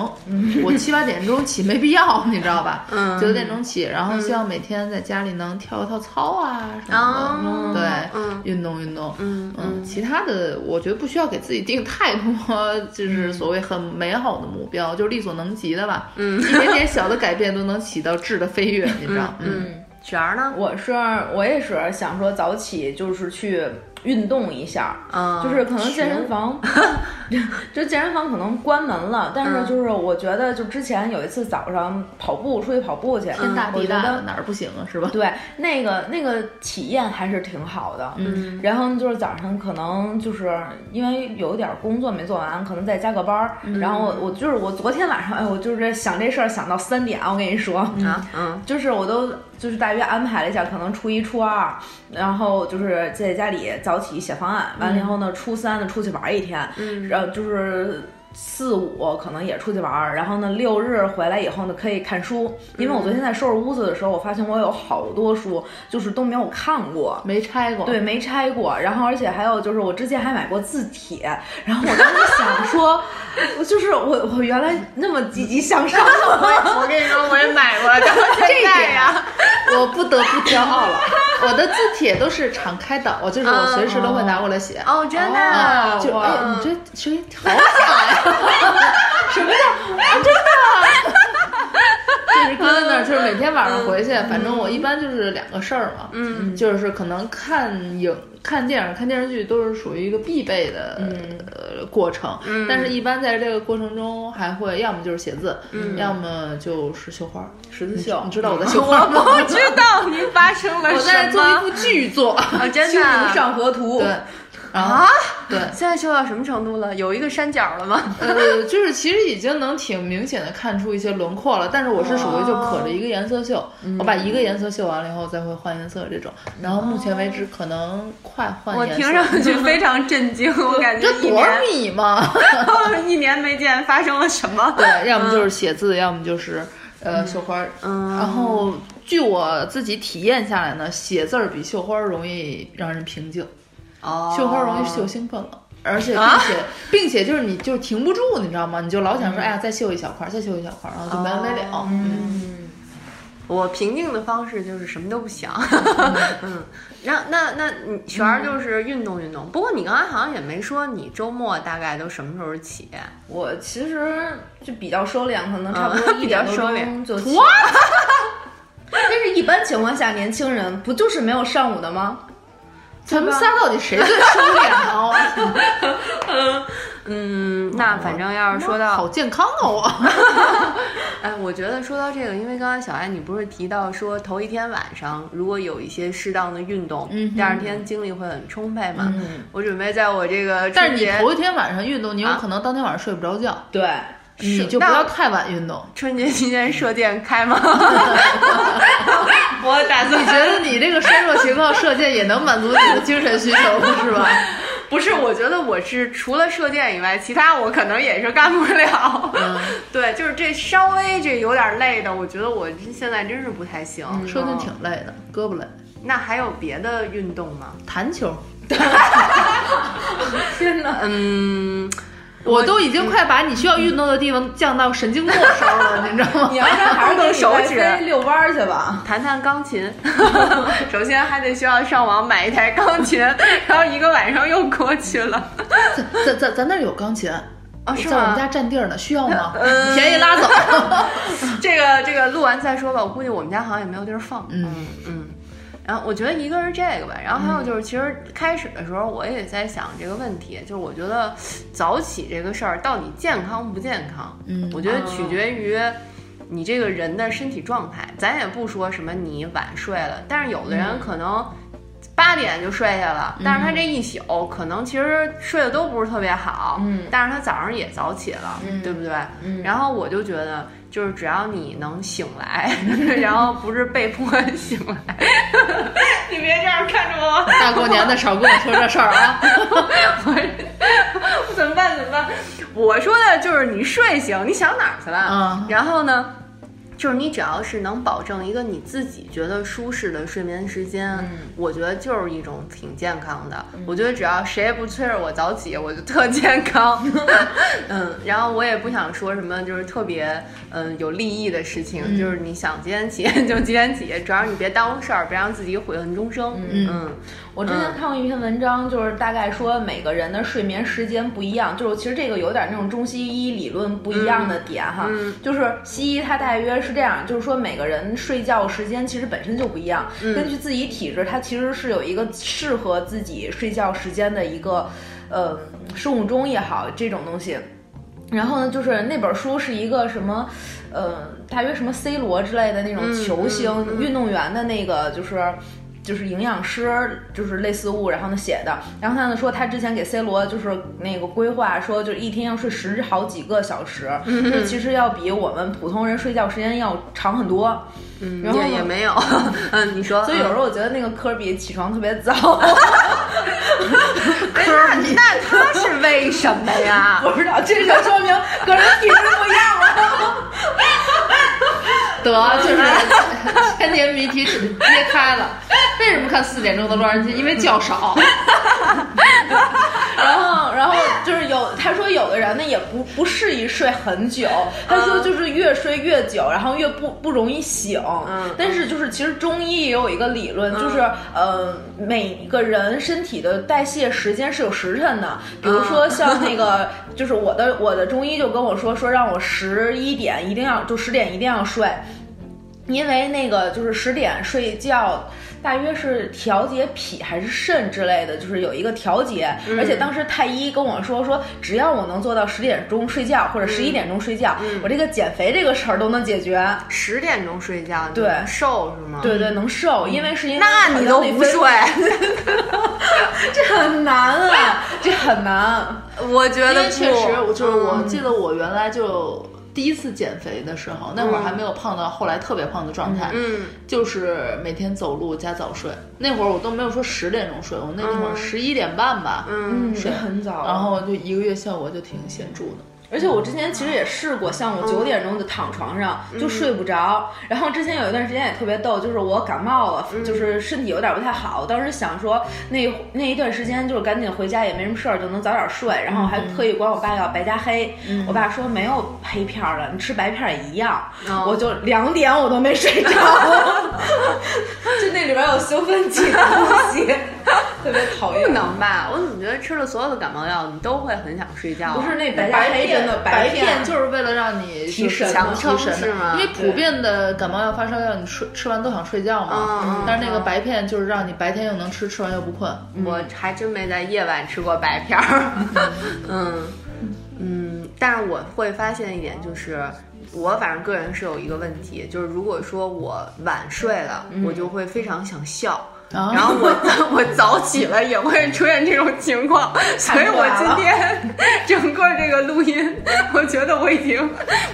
我七八点钟起没必要，你知道吧？*laughs* 嗯九点钟起，然后希望每天在家里能跳一跳操啊什么哦的，对，嗯运动运动。嗯嗯，其他的我觉得不需要给自己定太多，就是所谓很美好的目标，就力所能及的吧。嗯，一点点小的改变都能起到质的飞跃，你知道？嗯，璇儿呢？我是我也是想说早起就是去运动一下，嗯就是可能健身房，*laughs* 就健身房可能关门了，但是就是我觉得就之前有一次早上跑步出去跑步去，天大地大哪儿不行啊？是吧？对，那个那个体验还是挺好的。嗯，然后就是早上可能就是因为有一点工作没做完，可能再加个班儿。然后我我就是我昨天晚上，哎，我就是想这事儿想到三点，我跟你说，啊，嗯就是我都就是大约安排了一下，可能初一、初二，然后就是在家里早起写方案，完了以后呢，初三呢出去玩一天，嗯，呃就是。四五可能也出去玩儿，然后呢，六日回来以后呢，可以看书。因为我昨天在收拾屋子的时候，我发现我有好多书就是都没有看过，没拆过。对，没拆过。然后而且还有就是我之前还买过字帖，然后我当时想说，我就是我我原来那么积极向上，我跟你说，我也买过，了，这一点呀。*laughs* 我不得不骄傲了，我的字帖都是敞开的，我就是我随时都会拿过来写。哦，真的啊，就哇哎，你这声音好小呀！*laughs* 什么叫啊？真的？就是搁在那儿，就是每天晚上回去，反正我一般就是两个事儿嘛，嗯，就是可能看影、看电影、看电视剧都是属于一个必备的呃过程，但是一般在这个过程中还会要么就是写字，要么就是绣花儿。十字绣你知道我在绣花 *laughs* 吗？我不知道您发生了什么我在。做一部巨作，啊，真清明的上河图，对，啊？对，现在修到什么程度了？有一个山角了吗？呃，就是其实已经能挺明显的看出一些轮廓了，但是我是属于就可着一个颜色绣，我把一个颜色绣完了以后再会换颜色这种，然后目前为止可能快换我颜色。听上去非 *laughs* 常震惊，我感觉一这多米嘛？*laughs* 一年没见，发生了什么？对，*laughs* 要么就是写字，要么就是呃绣花儿。嗯然后据我自己体验下来呢，写字儿比绣花儿容易让人平静。哦，绣花容易绣兴奋了，而且并且、并且就是你就停不住，你知道吗？你就老想说，哎呀，再绣一小块儿，再绣一小块儿，然后就没完没了。嗯，我平静的方式就是什么都不想，*laughs* 嗯，然后那那你璇儿就是运动运动，不过你刚才好像也没说你周末大概都什么时候起，我其实就比较收敛，可能差不多嗯一点多比较收敛钟就。起。*laughs* 但是，一般情况下，年轻人不就是没有上午的吗？咱们仨到底谁最收敛啊？我 *laughs* 嗯，那反正要是说到好健康啊我。*laughs* 哎，我觉得说到这个，因为刚才小艾你不是提到说头一天晚上如果有一些适当的运动，嗯第二天精力会很充沛嘛。我准备在我这个但是你头一天晚上运动，你有可能当天晚上睡不着觉，对，你就不要太晚运动。春节期间射箭开吗？*laughs* 我打算你觉得你这个衰弱情况射箭也能满足你的精神需求是吧？*laughs* 不是，我觉得我是除了射箭以外，其他我可能也是干不了。嗯 *laughs* 对，就是这稍微这有点累的，我觉得我现在真是不太行。射箭嗯挺累的，胳膊累。那还有别的运动吗？弹球，*laughs* 天哪！嗯，我都已经快把你需要运动的地方降到神经末梢了，*laughs* 你知道吗？你要不然还是动跟 *laughs* 手遛弯儿去吧。弹弹钢琴，首先还得需要上网买一台钢琴，然后一个晚上又过去了。咱咱咱那儿有钢琴，哦，是吗？在我们家占地儿呢，需要吗？便宜拉走。*laughs* 这个这个录完再说吧，我估计我们家好像也没有地儿放。嗯嗯，然后我觉得一个是这个吧，然后还有就是，其实开始的时候我也在想这个问题，就是我觉得早起这个事儿到底健康不健康？嗯，我觉得取决于你这个人的身体状态。咱也不说什么你晚睡了，但是有的人可能八点就睡下了，但是他这一宿可能其实睡得都不是特别好，嗯，但是他早上也早起了，对不对？嗯，然后我就觉得。就是只要你能醒来，*laughs* 然后不是被迫 *laughs* 醒来，*laughs* 你别这样看着我。大过年的少跟我说这事儿啊！我怎么办？怎么办？我说的就是你睡醒，你想哪儿去了？嗯，然后呢？就是你只要是能保证一个你自己觉得舒适的睡眠时间，我觉得就是一种挺健康的。我觉得只要谁也不催着我早起，我就特健康。*laughs* 嗯，然后我也不想说什么就是特别嗯有利益的事情，就是你想几点起 *laughs* 就几点起，主要你别耽误事儿，别让自己悔恨终生。嗯。我之前看过一篇文章，就是大概说每个人的睡眠时间不一样，就是其实这个有点那种中西医理论不一样的点哈，就是西医它大约是这样，就是说每个人睡觉时间其实本身就不一样，根据自己体质，它其实是有一个适合自己睡觉时间的一个呃生物钟也好这种东西。然后呢，就是那本书是一个什么呃大约什么 C 罗之类的那种球星运动员的那个就是。就是营养师，就是类似物，然后呢写的，然后他呢说他之前给 C 罗就是那个规划说，就是一天要睡十好几个小时，就其实要比我们普通人睡觉时间要长很多。嗯，也也没有，*laughs* 嗯，你说。所以有时候我觉得那个科比起床特别早。*laughs* 那那他是为什么呀？*laughs* 不知道，这就说明个人体质不一样了。得，就是 *laughs* 千年谜题揭开了。为什么看四点钟的洛杉矶？因为觉少。然后，然后就是有他说有的人呢也不不适宜睡很久。他说就是越睡越久，然后越不不容易醒。嗯。但是就是其实中医也有一个理论，就是呃每个人身体的代谢时间是有时辰的。比如说像那个，就是我的我的中医就跟我说说让我十一点一定要就十点一定要睡，因为那个就是十点睡觉。大约是调节脾还是肾之类的，就是有一个调节。而且当时太医跟我说说，只要我能做到十点钟睡觉或者十一点钟睡觉，我这个减肥这个事儿都能解决。十点钟睡觉，对，瘦是吗？对对，能瘦，因为是因为那你都不睡，*laughs* 这很难啊，这很难。我觉得确实，就是我记得我原来就。第一次减肥的时候，那会儿还没有胖到后来特别胖的状态，嗯，就是每天走路加早睡。那会儿我都没有说十点钟睡，我那会儿十一点半吧，嗯，睡。很早，然后就一个月效果就挺显著的。而且我之前其实也试过，像我九点钟就躺床上就睡不着。然后之前有一段时间也特别逗，就是我感冒了，就是身体有点不太好。当时想说那那一段时间就是赶紧回家，也没什么事儿，就能早点睡。然后还特意管我爸要白加黑。我爸说没有黑片了，你吃白片也一样。我就两点我都没睡着 *laughs* *laughs* 就那里边有兴奋剂的东西，特别讨厌。不能吧？我怎么觉得吃了所有的感冒药，你都会很想睡觉？不是那白片。白片就是为了让你提神强提神是吗？因为普遍的感冒药、发烧药，你睡吃完都想睡觉嘛。但是那个白片就是让你白天又能吃，吃完又不困。我还真没在夜晚吃过白片儿。*laughs* 嗯嗯，但是我会发现一点，就是我反正个人是有一个问题，就是如果说我晚睡了，我就会非常想笑。然后我 *laughs* 我早起了也会出现这种情况，*laughs* 所以我今天整个这个录音，我觉得我已经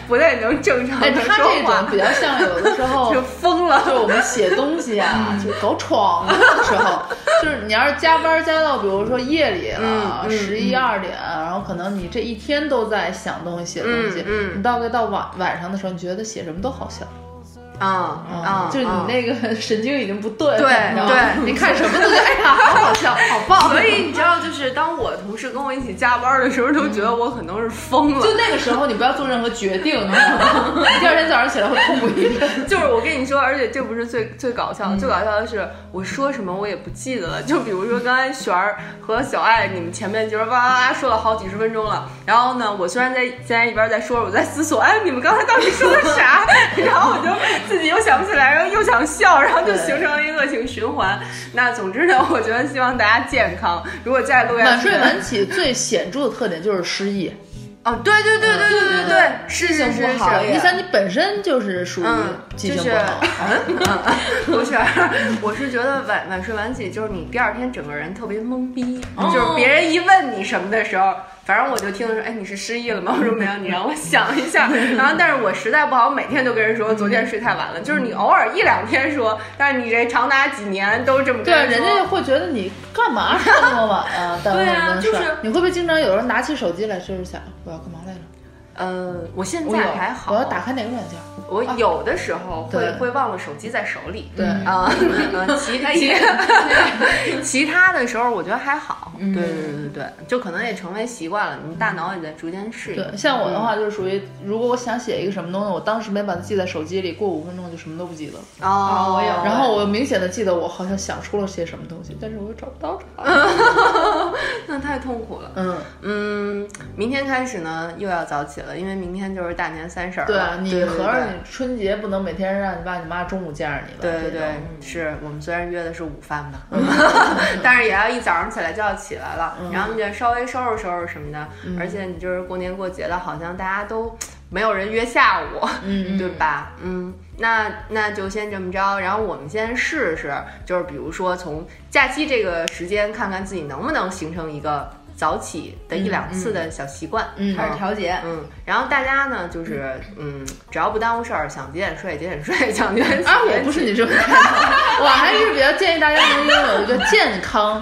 不太能正常的说话。他这种比较像有的时候 *laughs* 就疯了，就我们写东西啊，就搞闯的时候，就是你要是加班加到比如说夜里了十一二点，然后可能你这一天都在想东西写东西，你到个到晚晚上的时候，你觉得写什么都好笑。啊啊！就是你那个 *laughs* 神经已经不对，对对，*laughs* 你看什么都觉得哎呀，好好笑，*laughs* 好棒。所以你知道，就是当我同事跟我我一起加班的时候，都觉得我可能是疯了。就那个时候，你不要做任何决定，你知道吗？第二天早上起来会痛苦一遍。就是我跟你说，而且这不是最最搞笑的，最搞笑的是我说什么我也不记得了。就比如说刚才璇儿和小爱，你们前面就是哇哇哇说了好几十分钟了，然后呢，我虽然在现在一边在说，我在思索，哎，你们刚才到底说的啥？然后我就 *laughs* 自己又想不起来，然后又想笑，然后就形成了一个恶性循环。那总之呢，我觉得希望大家健康。如果再录下去，晚睡晚起最显著的特点就是失忆。哦，对对对对对对对，是是是是。第三，你本身就是属于记性不好。嗯，不是，我是觉得晚晚睡晚起，就是你第二天整个人特别懵逼，就是别人一问你什么的时候。反正我就听说，哎，你是失忆了吗？*laughs* 我说没有，你让 *laughs* 我想一下。*laughs* 然后，但是我实在不好，每天都跟人说昨天睡太晚了。就是你偶尔一两天说，但是你这长达几年都这么对，人家会觉得你干嘛睡那么晚啊？对啊，就是你会不会经常有人拿起手机来，就是想我要干嘛？呃，我现在还好。我要打开哪个软件？我有的时候会会忘了手机在手里。对啊，*laughs* 其其 *laughs* 其他的时候我觉得还好。对对对对对，就可能也成为习惯了，你大脑也在逐渐适应。对，像我的话就是属于，如果我想写一个什么东西，我当时没把它记在手机里，过五分钟就什么都不记得了。哦，我有。然后我明显的记得我好像想出了些什么东西，但是我又找不到。*laughs* 那太痛苦了。嗯嗯，明天开始呢又要早起了，因为明天就是大年三十了。对啊，你合着你春节不能每天让你爸你妈中午见着你吧。对对对，是我们虽然约的是午饭吧，*laughs* 但是也要一早上起来就要起来了，然后你就稍微收拾收拾什么的。而且你就是过年过节的，好像大家都没有人约下午，嗯 *laughs* 对吧？嗯，那那就先这么着，然后我们先试试，就是比如说从假期这个时间，看看自己能不能形成一个。早起的一两次的小习惯，开始调节，嗯，然后大家呢，就是嗯，只要不耽误事儿，想几点睡几点睡，想几点起。啊，我不是你这么 *laughs* 看，我还是比较建议大家能拥有一个健康。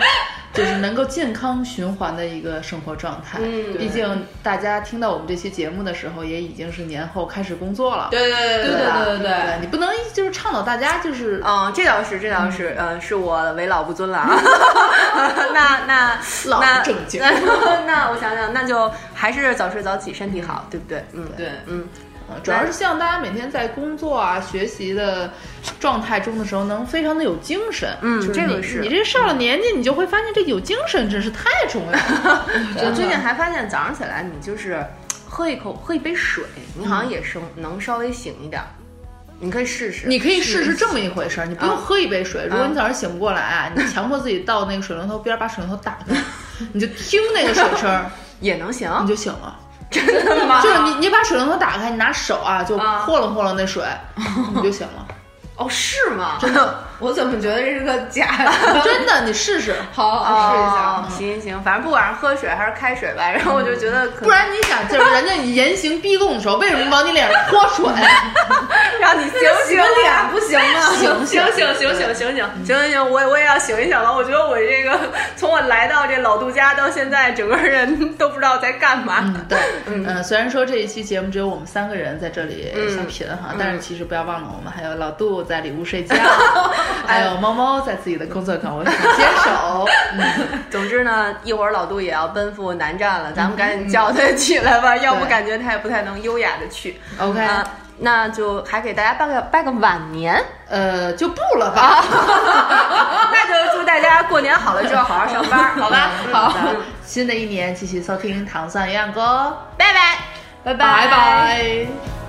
就是能够健康循环的一个生活状态。嗯，毕竟大家听到我们这期节目的时候，也已经是年后开始工作了。对对对对对对对，你不能就是倡导大家就是，嗯，这倒是这倒是，嗯，是我为老不尊了啊。*laughs* 那那老正经，*laughs* 那我想想，那就还是早睡早起，身体好，对不对？嗯，对，嗯。主要是希望大家每天在工作啊、学习的状态中的时候，能非常的有精神。嗯，这个是你这上了年纪，你就会发现这有精神真是太重要了。*laughs* 我最近还发现，早上起来你就是喝一口、喝一杯水，你好像也是能稍微醒一点。你可以试试，你可以试试这么一回事儿。你不用喝一杯水，如果你早上醒不过来啊，你强迫自己到那个水龙头边，把水龙头打开，你就听那个水声，*laughs* 也能行，你就醒了。真的吗？就是你，你把水龙头打开，你拿手啊，就和了和了那水，你就行了。哦，是吗？真的。我怎么觉得这是个假的？*laughs* 真的，你试试，好，试一下。行行行，反正不管是喝水还是开水吧，然后我就觉得，不然你想，就是人家严刑逼供的时候，为什么往你脸上泼水？*laughs* 让你醒醒脸不行吗？*laughs* 醒醒醒醒醒醒醒行行行，我我也要醒一醒了。我觉得我这个从我来到这老杜家到现在，整个人都不知道在干嘛。对，嗯，虽然说这一期节目只有我们三个人在这里小品哈，但是其实不要忘了，我们还有老杜在里屋睡觉。*laughs* 还有猫猫在自己的工作岗位上坚守。*laughs* 总之呢，一会儿老杜也要奔赴南站了，咱们赶紧叫他起来吧，要不感觉他也不太能优雅的去。OK，那就还给大家拜个拜个晚年，呃，就不了吧。*laughs* 那就祝大家过年好了之后好好上班，好吧？好，新的一年继续收听糖蒜鸳鸯歌，拜拜，拜拜拜。